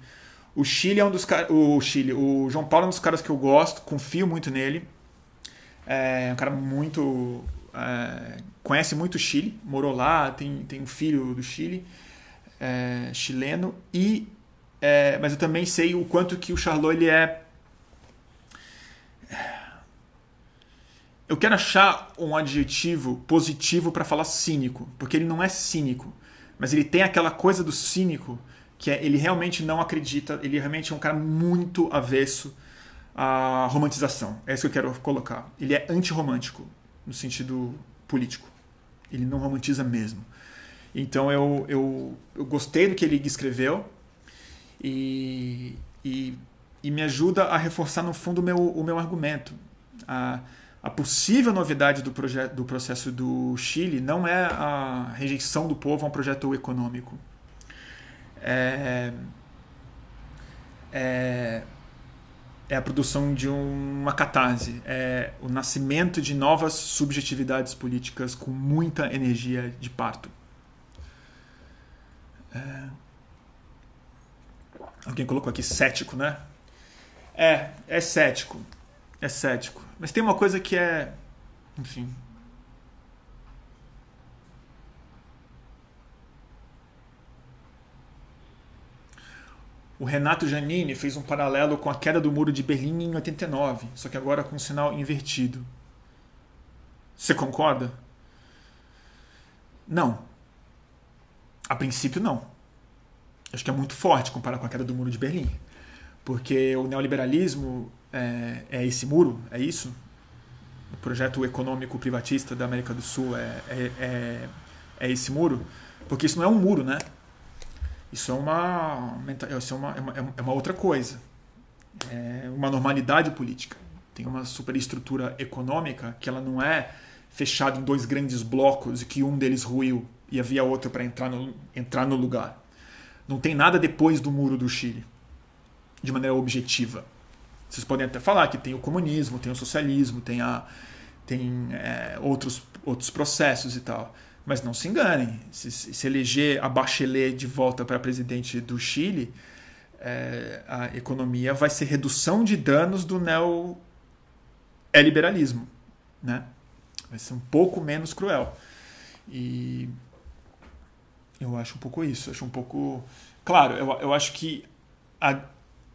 O Chile é um dos caras. O Chile, o João Paulo é um dos caras que eu gosto, confio muito nele. É um cara muito. É, conhece muito o Chile, morou lá, tem, tem um filho do Chile, é, chileno, e. É, mas eu também sei o quanto que o Charlot ele é eu quero achar um adjetivo positivo para falar cínico, porque ele não é cínico, mas ele tem aquela coisa do cínico que é, ele realmente não acredita, ele realmente é um cara muito avesso à romantização. É isso que eu quero colocar. Ele é antirromântico no sentido político. Ele não romantiza mesmo. Então eu, eu, eu gostei do que ele escreveu e, e, e me ajuda a reforçar no fundo o meu, o meu argumento. A, a possível novidade do, do processo do Chile não é a rejeição do povo a um projeto econômico. É, é, é a produção de uma catarse, é o nascimento de novas subjetividades políticas com muita energia de parto. É, alguém colocou aqui cético, né? É, é cético. É cético. Mas tem uma coisa que é Enfim. O Renato Giannini fez um paralelo com a queda do muro de Berlim em 89, só que agora com um sinal invertido. Você concorda? Não. A princípio, não. Acho que é muito forte comparar com a queda do muro de Berlim. Porque o neoliberalismo é, é esse muro, é isso? O projeto econômico privatista da América do Sul é, é, é, é esse muro? Porque isso não é um muro, né? Isso é uma, isso é uma, é uma, é uma outra coisa. É uma normalidade política. Tem uma superestrutura econômica que ela não é fechada em dois grandes blocos e que um deles ruiu e havia outro para entrar no, entrar no lugar. Não tem nada depois do muro do Chile, de maneira objetiva. Vocês podem até falar que tem o comunismo, tem o socialismo, tem, a, tem é, outros, outros processos e tal. Mas não se enganem, se, se eleger a Bachelet de volta para presidente do Chile, é, a economia vai ser redução de danos do neoliberalismo. Né? Vai ser um pouco menos cruel. E eu acho um pouco isso. Acho um pouco. Claro, eu, eu acho que a,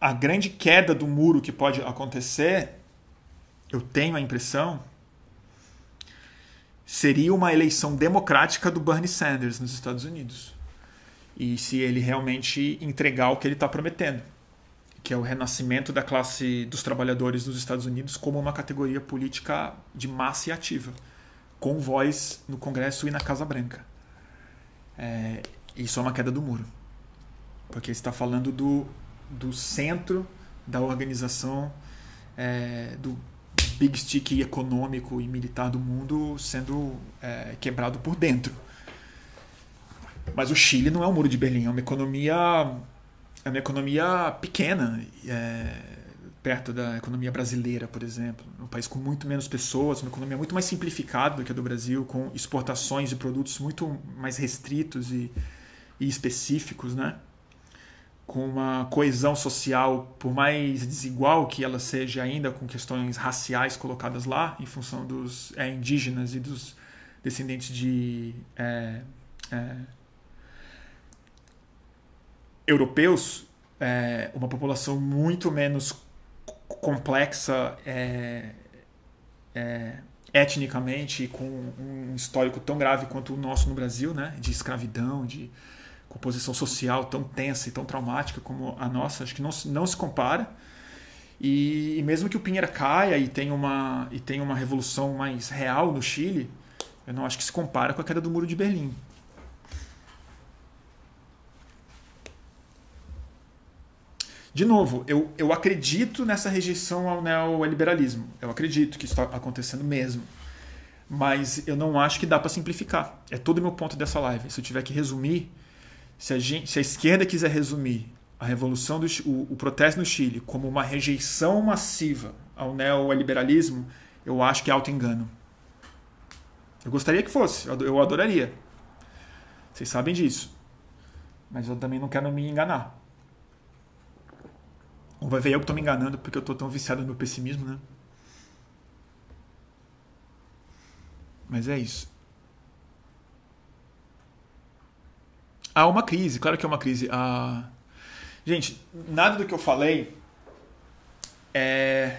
a grande queda do muro que pode acontecer, eu tenho a impressão seria uma eleição democrática do Bernie Sanders nos Estados Unidos. E se ele realmente entregar o que ele está prometendo, que é o renascimento da classe dos trabalhadores dos Estados Unidos como uma categoria política de massa e ativa, com voz no Congresso e na Casa Branca. É, isso é uma queda do muro, porque está falando do, do centro da organização é, do big stick econômico e militar do mundo sendo é, quebrado por dentro. Mas o Chile não é um muro de Berlim, é uma economia, é uma economia pequena, é, perto da economia brasileira, por exemplo. Um país com muito menos pessoas, uma economia muito mais simplificada do que a do Brasil, com exportações de produtos muito mais restritos e, e específicos, né? Com uma coesão social, por mais desigual que ela seja ainda, com questões raciais colocadas lá, em função dos é, indígenas e dos descendentes de é, é, europeus, é, uma população muito menos complexa é, é, etnicamente, com um histórico tão grave quanto o nosso no Brasil, né, de escravidão, de composição social tão tensa e tão traumática como a nossa, acho que não, não se compara. E, e, mesmo que o Pinheira caia e tenha, uma, e tenha uma revolução mais real no Chile, eu não acho que se compara com a queda do Muro de Berlim. De novo, eu, eu acredito nessa rejeição ao neoliberalismo. Eu acredito que isso está acontecendo mesmo. Mas eu não acho que dá para simplificar. É todo o meu ponto dessa live. Se eu tiver que resumir, se a, gente, se a esquerda quiser resumir a revolução do o, o protesto no Chile como uma rejeição massiva ao neoliberalismo, eu acho que é auto-engano. Eu gostaria que fosse, eu adoraria. Vocês sabem disso. Mas eu também não quero me enganar. Ou vai ver eu que estou me enganando porque eu estou tão viciado no meu pessimismo, né? Mas é isso. Há uma crise, claro que é uma crise. Ah, gente, nada do que eu falei é.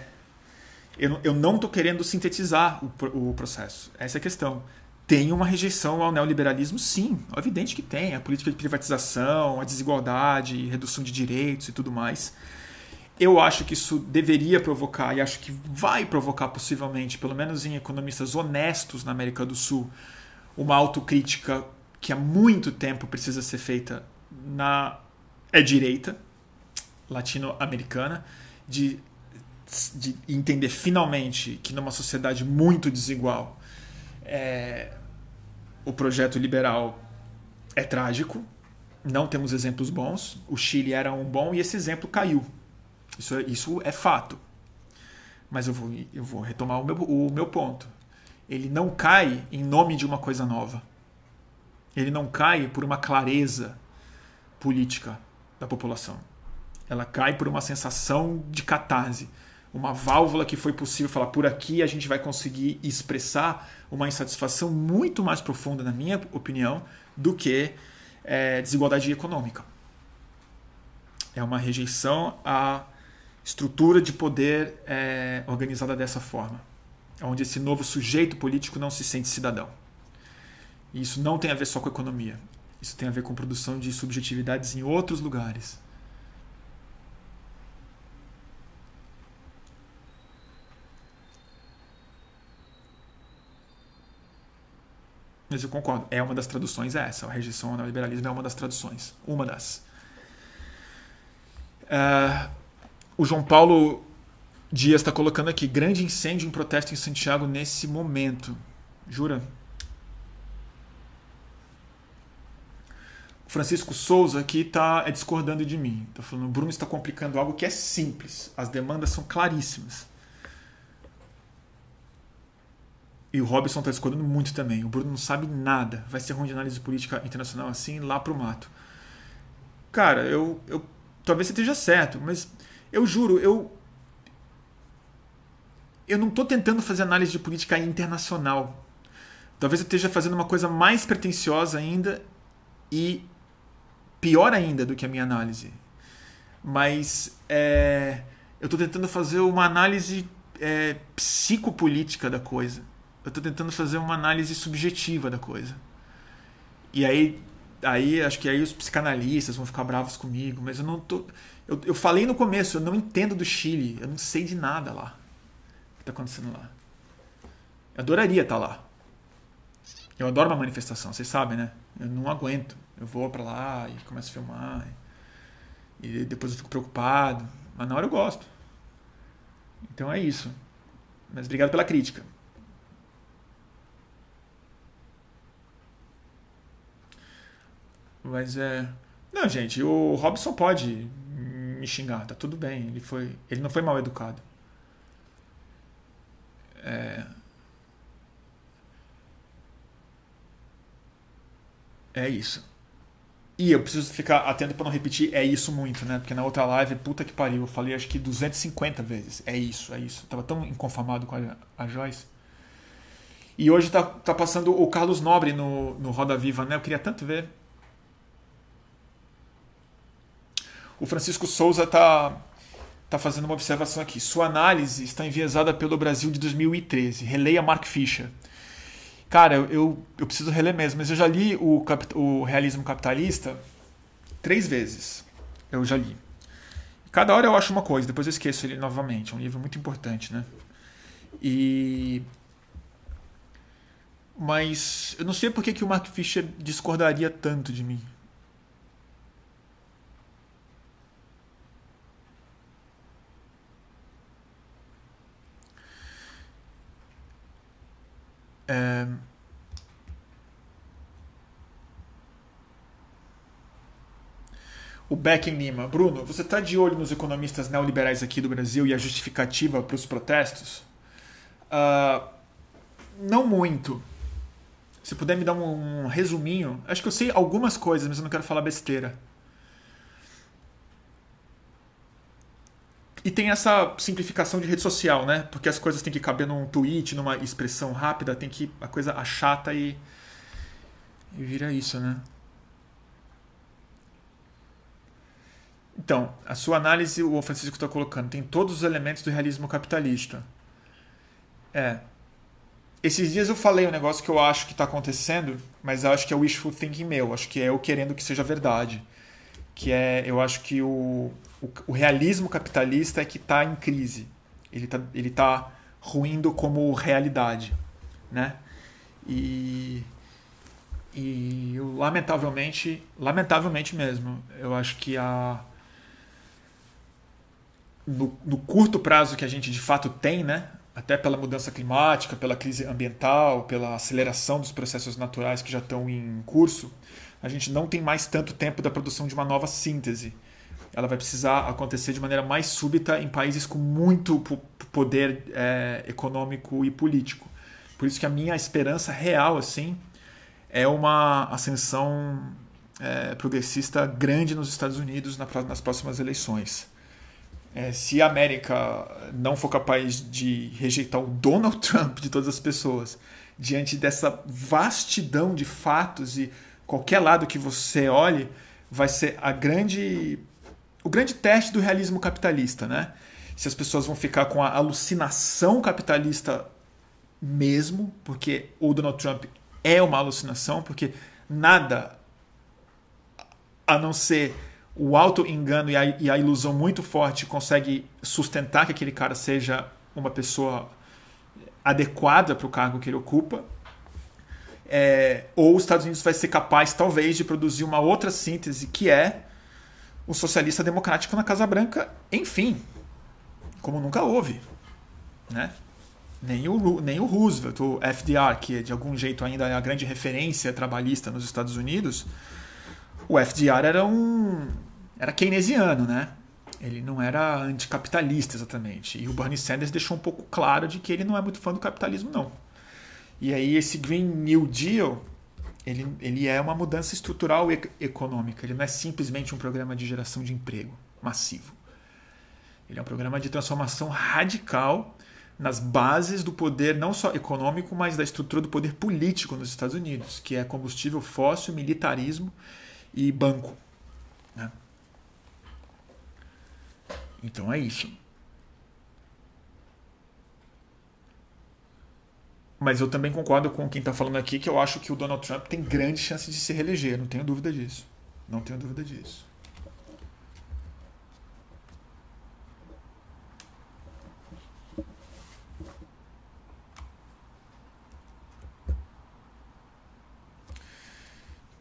Eu, eu não estou querendo sintetizar o, o processo. Essa é a questão. Tem uma rejeição ao neoliberalismo? Sim, é evidente que tem. A política de privatização, a desigualdade, redução de direitos e tudo mais. Eu acho que isso deveria provocar, e acho que vai provocar possivelmente, pelo menos em economistas honestos na América do Sul, uma autocrítica que há muito tempo precisa ser feita na é direita latino-americana de, de entender finalmente que numa sociedade muito desigual é, o projeto liberal é trágico não temos exemplos bons o Chile era um bom e esse exemplo caiu. Isso, é, isso é fato. Mas eu vou, eu vou retomar o meu, o meu ponto. Ele não cai em nome de uma coisa nova ele não cai por uma clareza política da população. Ela cai por uma sensação de catarse, uma válvula que foi possível falar por aqui a gente vai conseguir expressar uma insatisfação muito mais profunda, na minha opinião, do que é, desigualdade econômica. É uma rejeição à estrutura de poder é, organizada dessa forma, onde esse novo sujeito político não se sente cidadão. E isso não tem a ver só com economia. Isso tem a ver com produção de subjetividades em outros lugares. Mas eu concordo, é uma das traduções é essa. A rejeição ao neoliberalismo é uma das traduções. Uma das. Uh, o João Paulo Dias está colocando aqui: grande incêndio em protesto em Santiago nesse momento. Jura? Francisco Souza aqui está é discordando de mim. Está falando: o Bruno está complicando algo que é simples. As demandas são claríssimas. E o Robson está discordando muito também. O Bruno não sabe nada. Vai ser ruim de análise política internacional assim, lá pro mato. Cara, eu, eu talvez você esteja certo, mas eu juro, eu eu não estou tentando fazer análise de política internacional. Talvez eu esteja fazendo uma coisa mais pretensiosa ainda e pior ainda do que a minha análise. Mas é, eu estou tentando fazer uma análise é, psicopolítica da coisa eu estou tentando fazer uma análise subjetiva da coisa. E aí, aí acho que aí os psicanalistas vão ficar bravos comigo, mas eu não tô. Eu, eu falei no começo, eu não entendo do Chile, eu não sei de nada lá. O que está acontecendo lá? Eu adoraria estar tá lá. Eu adoro uma manifestação, vocês sabem, né? Eu não aguento. Eu vou para lá e começo a filmar. E, depois eu fico preocupado. Mas na hora eu gosto. Então é isso. Mas obrigado pela crítica. Mas é. Não, gente, o Robson pode me xingar, tá tudo bem. Ele, foi, ele não foi mal educado. É. É isso. E eu preciso ficar atento para não repetir é isso muito, né? Porque na outra live, puta que pariu, eu falei acho que 250 vezes. É isso, é isso. Eu tava tão inconformado com a, a Joyce. E hoje tá, tá passando o Carlos Nobre no, no Roda Viva, né? Eu queria tanto ver. O Francisco Souza está tá fazendo uma observação aqui. Sua análise está enviesada pelo Brasil de 2013. Releia Mark Fisher. Cara, eu, eu preciso reler mesmo, mas eu já li o, o Realismo Capitalista três vezes. Eu já li. Cada hora eu acho uma coisa, depois eu esqueço ele novamente. É um livro muito importante, né? E. Mas eu não sei por que, que o Mark Fisher discordaria tanto de mim. É... O Beck em Lima. Bruno, você está de olho nos economistas neoliberais aqui do Brasil e a justificativa para os protestos? Uh, não muito. Se puder me dar um, um resuminho. Acho que eu sei algumas coisas, mas eu não quero falar besteira. E tem essa simplificação de rede social, né? Porque as coisas têm que caber num tweet, numa expressão rápida, tem que a coisa achata e, e vira isso, né? Então, a sua análise, o Francisco está colocando, tem todos os elementos do realismo capitalista. É. Esses dias eu falei um negócio que eu acho que está acontecendo, mas eu acho que é wishful thinking meu, acho que é eu querendo que seja verdade. Que é, eu acho que o, o, o realismo capitalista é que está em crise. Ele está ele tá ruindo como realidade, né? E, e eu, lamentavelmente, lamentavelmente mesmo, eu acho que a no, no, curto prazo que a gente de fato tem, né? Até pela mudança climática, pela crise ambiental, pela aceleração dos processos naturais que já estão em curso, a gente não tem mais tanto tempo da produção de uma nova síntese ela vai precisar acontecer de maneira mais súbita em países com muito poder é, econômico e político. Por isso que a minha esperança real assim é uma ascensão é, progressista grande nos Estados Unidos nas próximas eleições. É, se a América não for capaz de rejeitar o Donald Trump de todas as pessoas, diante dessa vastidão de fatos e qualquer lado que você olhe, vai ser a grande o grande teste do realismo capitalista, né? Se as pessoas vão ficar com a alucinação capitalista mesmo, porque o Donald Trump é uma alucinação, porque nada a não ser o auto-engano e, e a, ilusão muito forte consegue sustentar que aquele cara seja uma pessoa adequada para o cargo que ele ocupa. É, ou os Estados Unidos vai ser capaz, talvez, de produzir uma outra síntese que é o socialista democrático na Casa Branca, enfim, como nunca houve. Né? Nem o, nem o Roosevelt, o FDR, que de algum jeito ainda é a grande referência trabalhista nos Estados Unidos, o FDR era um era keynesiano, né? Ele não era anticapitalista exatamente. E o Bernie Sanders deixou um pouco claro de que ele não é muito fã do capitalismo, não. E aí esse Green New Deal, ele, ele é uma mudança estrutural e econômica. Ele não é simplesmente um programa de geração de emprego massivo. Ele é um programa de transformação radical nas bases do poder não só econômico, mas da estrutura do poder político nos Estados Unidos, que é combustível fóssil, militarismo e banco. Né? Então é isso. Mas eu também concordo com quem está falando aqui que eu acho que o Donald Trump tem grande chance de se reeleger, não tenho dúvida disso. Não tenho dúvida disso.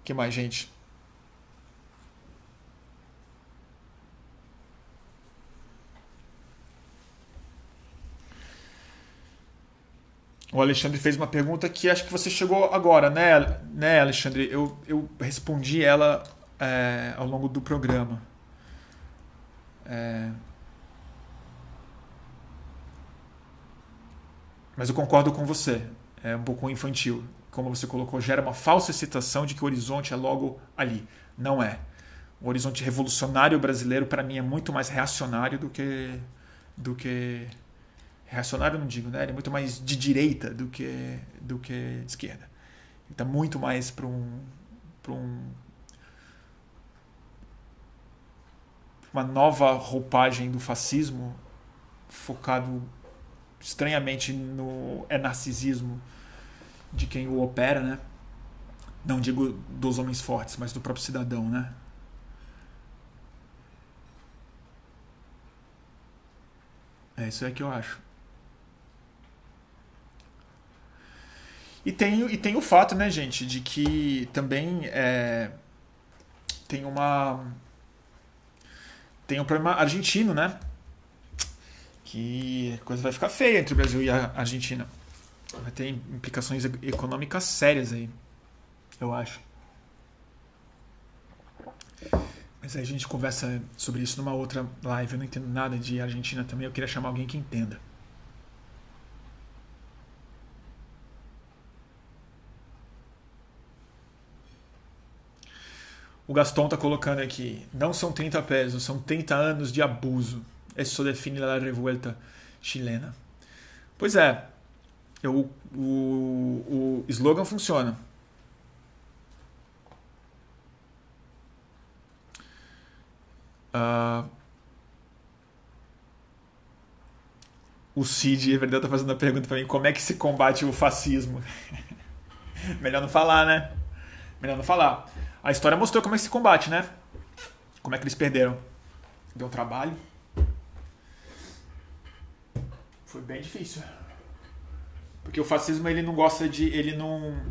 Que mais, gente? O Alexandre fez uma pergunta que acho que você chegou agora, né, né Alexandre? Eu, eu respondi ela é, ao longo do programa. É... Mas eu concordo com você. É um pouco infantil. Como você colocou, gera uma falsa excitação de que o horizonte é logo ali. Não é. O horizonte revolucionário brasileiro, para mim, é muito mais reacionário do que, do que reacionário não digo, né? Ele é muito mais de direita do que do que de esquerda. Ele está muito mais para um para um uma nova roupagem do fascismo focado estranhamente no é narcisismo de quem o opera, né? Não digo dos homens fortes, mas do próprio cidadão, né? É isso é que eu acho. E tem, e tem o fato, né, gente, de que também é, tem uma. Tem um problema argentino, né? Que a coisa vai ficar feia entre o Brasil e a Argentina. Vai ter implicações econômicas sérias aí, eu acho. Mas aí a gente conversa sobre isso numa outra live. Eu não entendo nada de Argentina também. Eu queria chamar alguém que entenda. O Gaston está colocando aqui, não são 30 pesos, são 30 anos de abuso. Isso define a revuelta chilena. Pois é, eu, o, o slogan funciona. Uh, o Cid, é verdade, tá fazendo a pergunta para mim: como é que se combate o fascismo? Melhor não falar, né? Melhor não falar. A história mostrou como é que se combate, né? Como é que eles perderam. Deu trabalho. Foi bem difícil. Porque o fascismo ele não gosta de. Ele não.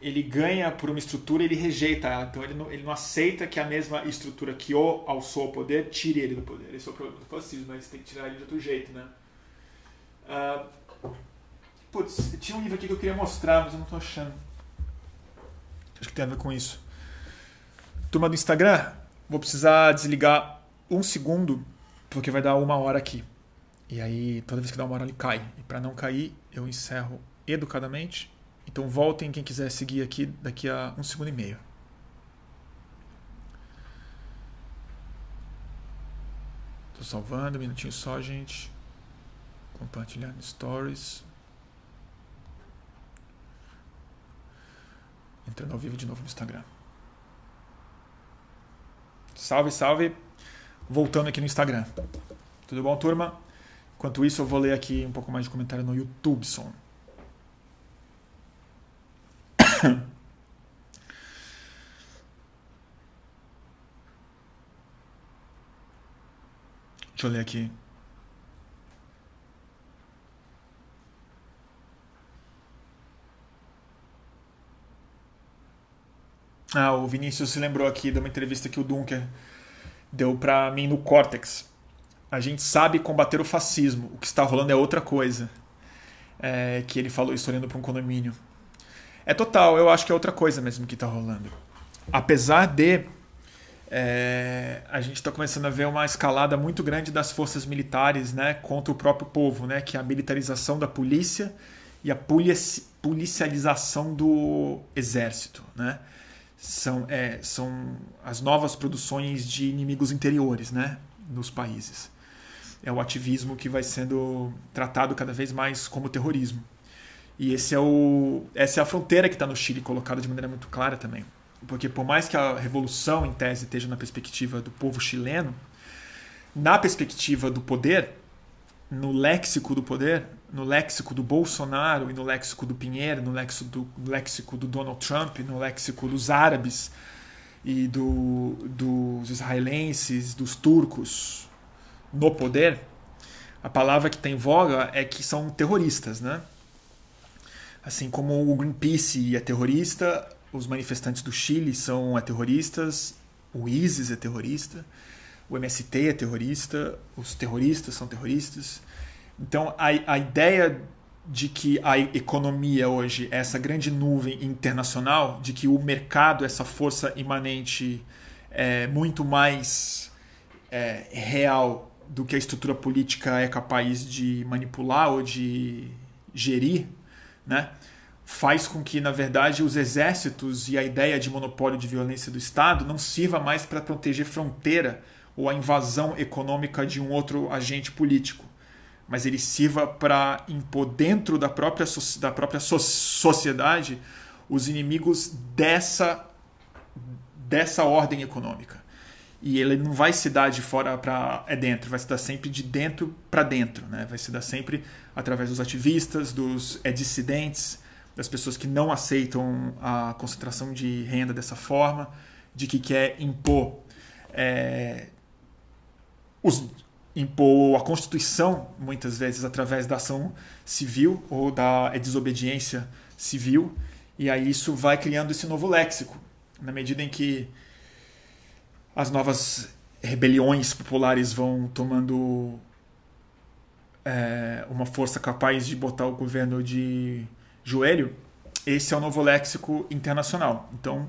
Ele ganha por uma estrutura ele rejeita ela. Então ele não, ele não aceita que a mesma estrutura que o alçou o poder tire ele do poder. Esse é o problema do fascismo, mas tem que tirar ele de outro jeito, né? Uh, putz, tinha um livro aqui que eu queria mostrar, mas eu não estou achando. Acho que tem a ver com isso. Turma do Instagram, vou precisar desligar um segundo, porque vai dar uma hora aqui. E aí, toda vez que dá uma hora, ele cai. E para não cair, eu encerro educadamente. Então, voltem quem quiser seguir aqui daqui a um segundo e meio. Tô salvando, um minutinho só, gente. Compartilhar no Stories. Entrando ao vivo de novo no Instagram. Salve, salve. Voltando aqui no Instagram. Tudo bom, turma? Enquanto isso, eu vou ler aqui um pouco mais de comentário no YouTube, som. Deixa eu ler aqui. Ah, o Vinícius se lembrou aqui de uma entrevista que o Dunker deu para mim no Cortex. A gente sabe combater o fascismo, o que está rolando é outra coisa. É, que ele falou isso olhando para um condomínio. É total, eu acho que é outra coisa mesmo que está rolando. Apesar de é, a gente está começando a ver uma escalada muito grande das forças militares né, contra o próprio povo, né, que é a militarização da polícia e a policialização do exército. Né? São, é, são as novas produções de inimigos interiores né, nos países. É o ativismo que vai sendo tratado cada vez mais como terrorismo. E esse é o, essa é a fronteira que está no Chile colocada de maneira muito clara também. Porque por mais que a revolução, em tese, esteja na perspectiva do povo chileno, na perspectiva do poder, no léxico do poder, no léxico do Bolsonaro e no léxico do Pinheiro, no léxico do, no léxico do Donald Trump, no léxico dos árabes e do, dos israelenses, dos turcos no poder, a palavra que tem voga é que são terroristas, né? Assim como o Greenpeace é terrorista, os manifestantes do Chile são terroristas, o ISIS é terrorista, o MST é terrorista, os terroristas são terroristas. Então a, a ideia de que a economia hoje é essa grande nuvem internacional, de que o mercado, essa força imanente, é muito mais é, real do que a estrutura política é capaz de manipular ou de gerir, né? faz com que, na verdade, os exércitos e a ideia de monopólio de violência do Estado não sirva mais para proteger fronteira ou a invasão econômica de um outro agente político, mas ele sirva para impor dentro da própria, da própria sociedade os inimigos dessa, dessa ordem econômica. E ele não vai se dar de fora para é dentro, vai se dar sempre de dentro para dentro, né? vai se dar sempre através dos ativistas, dos é, dissidentes, das pessoas que não aceitam a concentração de renda dessa forma, de que quer impor, é, os, impor a Constituição, muitas vezes através da ação civil ou da desobediência civil, e aí isso vai criando esse novo léxico, na medida em que as novas rebeliões populares vão tomando é, uma força capaz de botar o governo de joelho, esse é o novo léxico internacional. Então,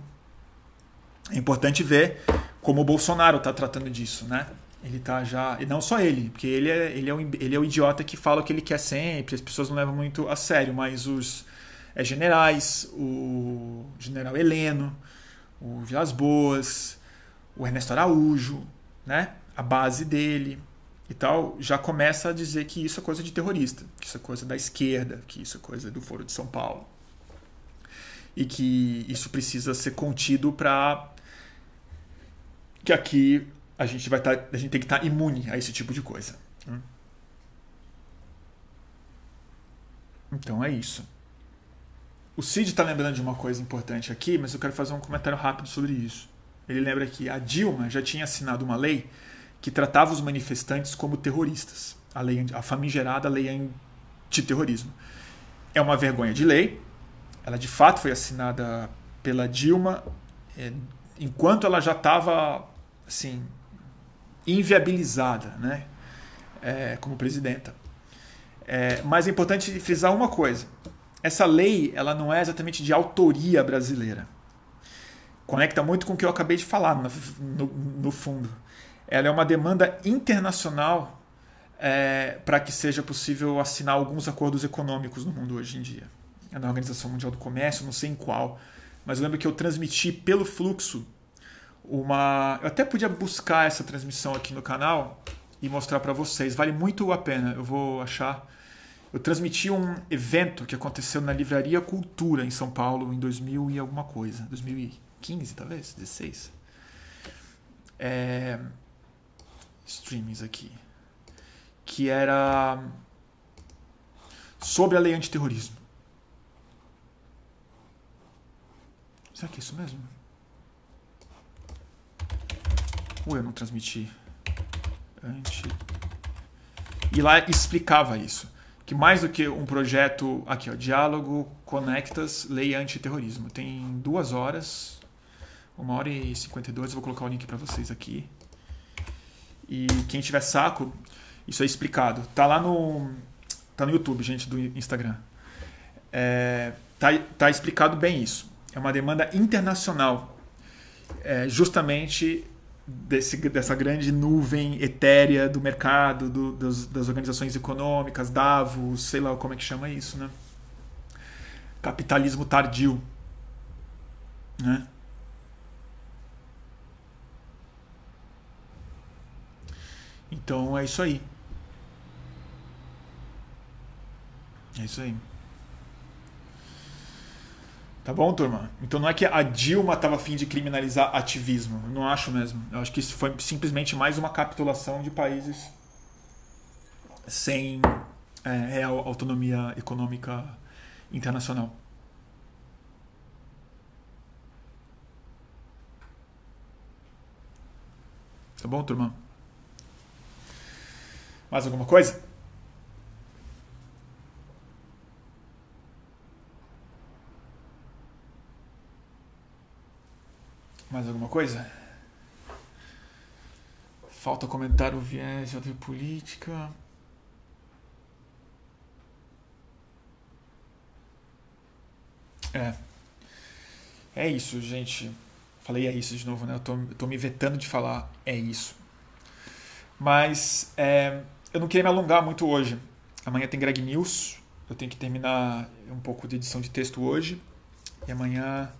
é importante ver como o Bolsonaro está tratando disso, né? Ele tá já. E não só ele, porque ele é, ele, é o, ele é o idiota que fala o que ele quer sempre, as pessoas não levam muito a sério, mas os é, generais, o general Heleno, o Vilas Boas, o Ernesto Araújo, né? A base dele, e tal, já começa a dizer que isso é coisa de terrorista, que isso é coisa da esquerda, que isso é coisa do Foro de São Paulo. E que isso precisa ser contido para que aqui a gente vai estar, tá, a gente tem que estar tá imune a esse tipo de coisa. Hum? Então é isso. O Cid está lembrando de uma coisa importante aqui, mas eu quero fazer um comentário rápido sobre isso. Ele lembra que a Dilma já tinha assinado uma lei que tratava os manifestantes como terroristas, a, lei, a famigerada lei antiterrorismo. É uma vergonha de lei, ela de fato foi assinada pela Dilma é, enquanto ela já estava assim, inviabilizada né, é, como presidenta. É, mas é importante frisar uma coisa: essa lei ela não é exatamente de autoria brasileira. Conecta muito com o que eu acabei de falar no, no, no fundo ela é uma demanda internacional é, para que seja possível assinar alguns acordos econômicos no mundo hoje em dia. É na Organização Mundial do Comércio, não sei em qual, mas eu lembro que eu transmiti pelo fluxo uma. Eu até podia buscar essa transmissão aqui no canal, e mostrar para vocês. Vale muito a pena. Eu vou achar. Eu transmiti um evento que aconteceu na Livraria Cultura em São Paulo em 2000 e alguma coisa. 2015, talvez? 16. É... Streamings aqui. Que era sobre a lei antiterrorismo. Será que é isso mesmo? Ou eu não transmiti? Anti... E lá explicava isso. Que mais do que um projeto. Aqui, ó, Diálogo Conectas Lei Antiterrorismo. Tem duas horas. Uma hora e 52. Eu vou colocar o link para vocês aqui. E quem tiver saco, isso é explicado. Tá lá no. Tá no YouTube, gente, do Instagram. É, tá, tá explicado bem isso é uma demanda internacional, é, justamente desse, dessa grande nuvem etérea do mercado, do, das, das, organizações econômicas, Davos, sei lá como é que chama isso, né? Capitalismo tardio, né? Então é isso aí. É isso aí. Tá bom, turma? Então não é que a Dilma estava afim de criminalizar ativismo. Não acho mesmo. Eu acho que isso foi simplesmente mais uma capitulação de países sem é, real autonomia econômica internacional. Tá bom, turma? Mais alguma coisa? Mais alguma coisa? Falta comentar o viés de política. É. É isso, gente. Falei é isso de novo, né? Eu tô, eu tô me vetando de falar é isso. Mas é, eu não queria me alongar muito hoje. Amanhã tem Greg News. Eu tenho que terminar um pouco de edição de texto hoje. E amanhã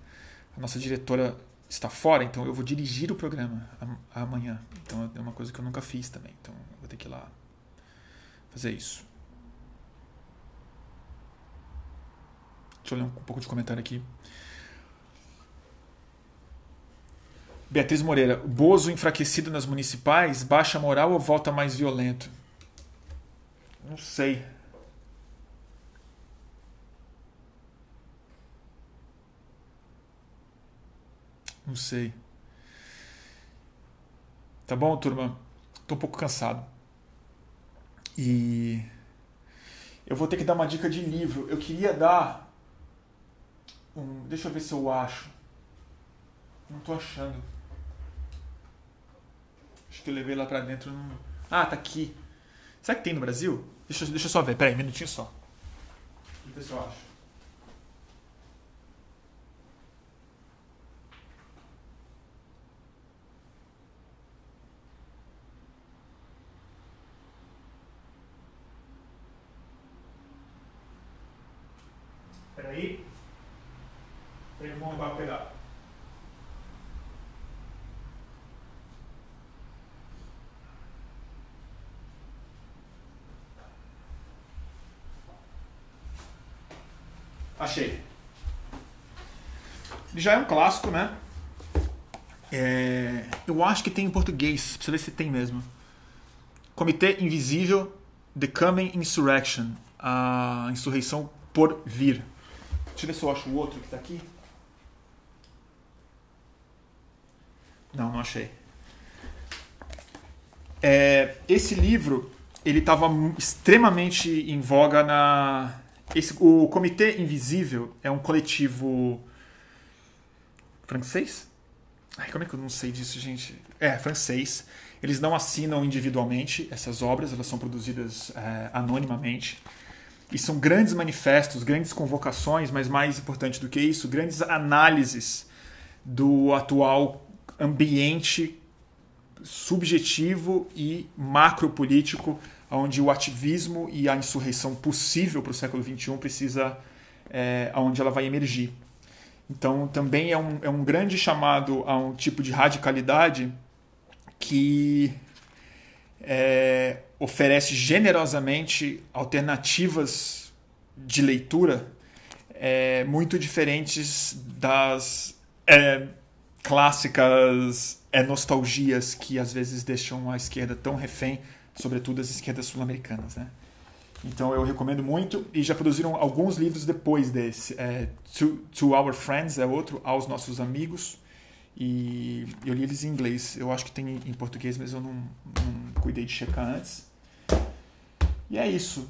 a nossa diretora está fora, então eu vou dirigir o programa amanhã. Então é uma coisa que eu nunca fiz também. Então vou ter que ir lá fazer isso. Deixa eu ler um pouco de comentário aqui. Beatriz Moreira, Bozo enfraquecido nas municipais, baixa moral ou volta mais violento? Não sei. Não sei. Tá bom, turma? Tô um pouco cansado. E eu vou ter que dar uma dica de livro. Eu queria dar um, deixa eu ver se eu acho. Não tô achando. Acho que eu levei lá pra dentro. Não... Ah, tá aqui. Será que tem no Brasil? Deixa, deixa eu só ver. Pera aí, um minutinho só. Deixa eu ver se eu acho. aí. Tem que montar pegar. Achei. Já é um clássico, né? É... Eu acho que tem em português. Precisa ver se tem mesmo. Comitê Invisível The Coming Insurrection. A insurreição por vir. Deixa eu ver se eu acho o outro que está aqui. Não, não achei. É, esse livro ele estava extremamente em voga na. Esse, o Comitê Invisível é um coletivo francês? Ai, como é que eu não sei disso, gente? É, francês. Eles não assinam individualmente essas obras, elas são produzidas é, anonimamente. E são grandes manifestos, grandes convocações, mas mais importante do que isso, grandes análises do atual ambiente subjetivo e macropolítico, onde o ativismo e a insurreição possível para o século XXI precisa, é, onde ela vai emergir. Então, também é um, é um grande chamado a um tipo de radicalidade que é, oferece generosamente alternativas de leitura é, muito diferentes das é, clássicas é, nostalgias que às vezes deixam a esquerda tão refém, sobretudo as esquerdas sul-americanas. Né? Então eu recomendo muito e já produziram alguns livros depois desse. É, to, to Our Friends é outro, Aos Nossos Amigos. E eu li eles em inglês. Eu acho que tem em português, mas eu não, não cuidei de checar antes. E é isso.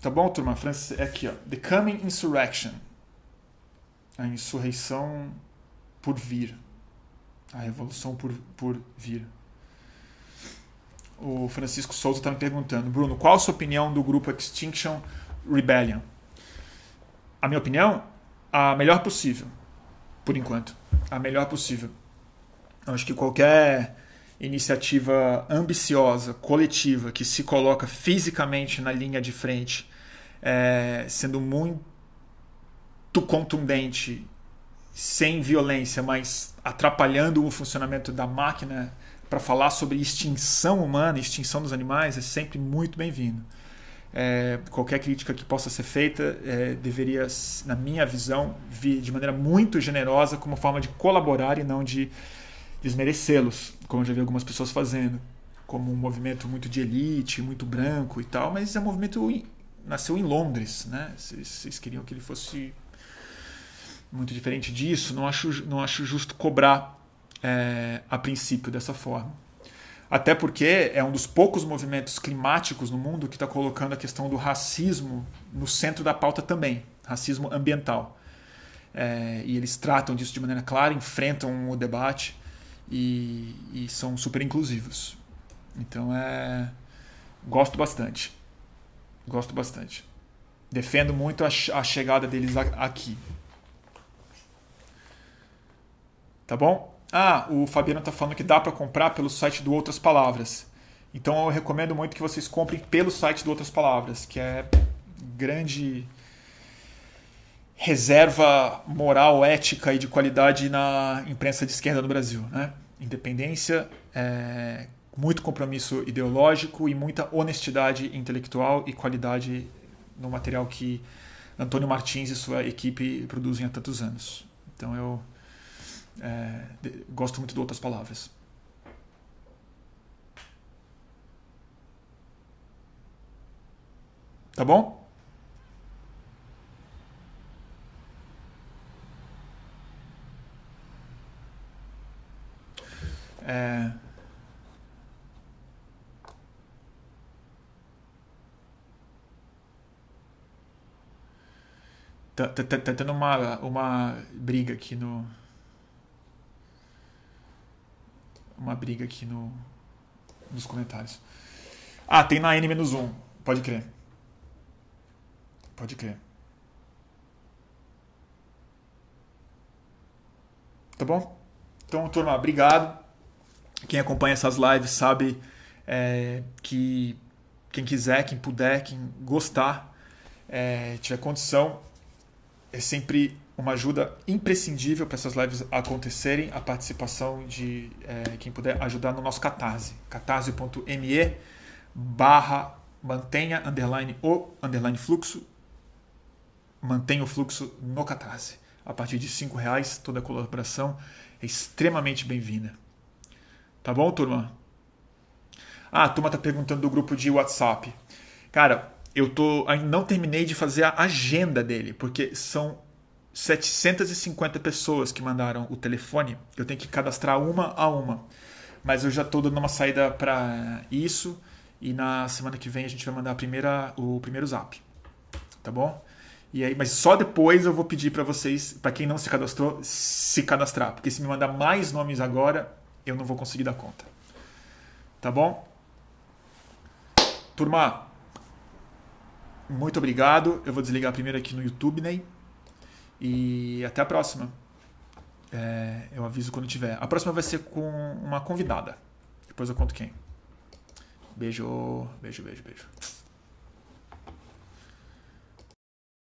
Tá bom, turma? Francis, é aqui, ó. The Coming Insurrection. A insurreição por vir. A revolução por, por vir. O Francisco Souza está me perguntando, Bruno, qual a sua opinião do grupo Extinction Rebellion? A minha opinião? A melhor possível, por enquanto. A melhor possível. Eu acho que qualquer iniciativa ambiciosa, coletiva, que se coloca fisicamente na linha de frente, é, sendo muito contundente, sem violência, mas atrapalhando o funcionamento da máquina para falar sobre extinção humana, extinção dos animais, é sempre muito bem-vindo. É, qualquer crítica que possa ser feita é, deveria, na minha visão, vir de maneira muito generosa como forma de colaborar e não de desmerecê-los, como eu já vi algumas pessoas fazendo, como um movimento muito de elite, muito branco e tal, mas é um movimento nasceu em Londres, né? Vocês queriam que ele fosse muito diferente disso? Não acho, não acho justo cobrar é, a princípio dessa forma. Até porque é um dos poucos movimentos climáticos no mundo que está colocando a questão do racismo no centro da pauta também racismo ambiental. É, e eles tratam disso de maneira clara, enfrentam o debate e, e são super inclusivos. Então é. Gosto bastante. Gosto bastante. Defendo muito a, a chegada deles aqui. Tá bom? Ah, o Fabiano está falando que dá para comprar pelo site do Outras Palavras. Então eu recomendo muito que vocês comprem pelo site do Outras Palavras, que é grande reserva moral, ética e de qualidade na imprensa de esquerda no Brasil. Né? Independência, é, muito compromisso ideológico e muita honestidade intelectual e qualidade no material que Antônio Martins e sua equipe produzem há tantos anos. Então eu é, de, gosto muito de outras palavras. Tá bom? É... Tá, tá, tá, tá tendo uma, uma briga aqui no, uma briga aqui no, nos comentários. Ah, tem na N-1. Pode crer. Pode crer. Tá bom? Então, turma, obrigado. Quem acompanha essas lives sabe é, que quem quiser, quem puder, quem gostar, é, tiver condição, é sempre uma ajuda imprescindível para essas lives acontecerem, a participação de é, quem puder ajudar no nosso Catarse, catarse.me barra mantenha underline o underline fluxo, mantenha o fluxo no Catarse. A partir de cinco reais, toda a colaboração é extremamente bem-vinda. Tá bom, turma? Ah, a turma tá perguntando do grupo de WhatsApp. Cara, eu tô ainda não terminei de fazer a agenda dele, porque são 750 pessoas que mandaram o telefone, eu tenho que cadastrar uma a uma. Mas eu já estou dando uma saída para isso e na semana que vem a gente vai mandar a primeira, o primeiro zap. Tá bom? E aí, mas só depois eu vou pedir para vocês, para quem não se cadastrou, se cadastrar, porque se me mandar mais nomes agora, eu não vou conseguir dar conta. Tá bom? Turma, muito obrigado. Eu vou desligar primeiro aqui no YouTube, né? E até a próxima. É, eu aviso quando tiver. A próxima vai ser com uma convidada. Depois eu conto quem. Beijo, beijo, beijo, beijo.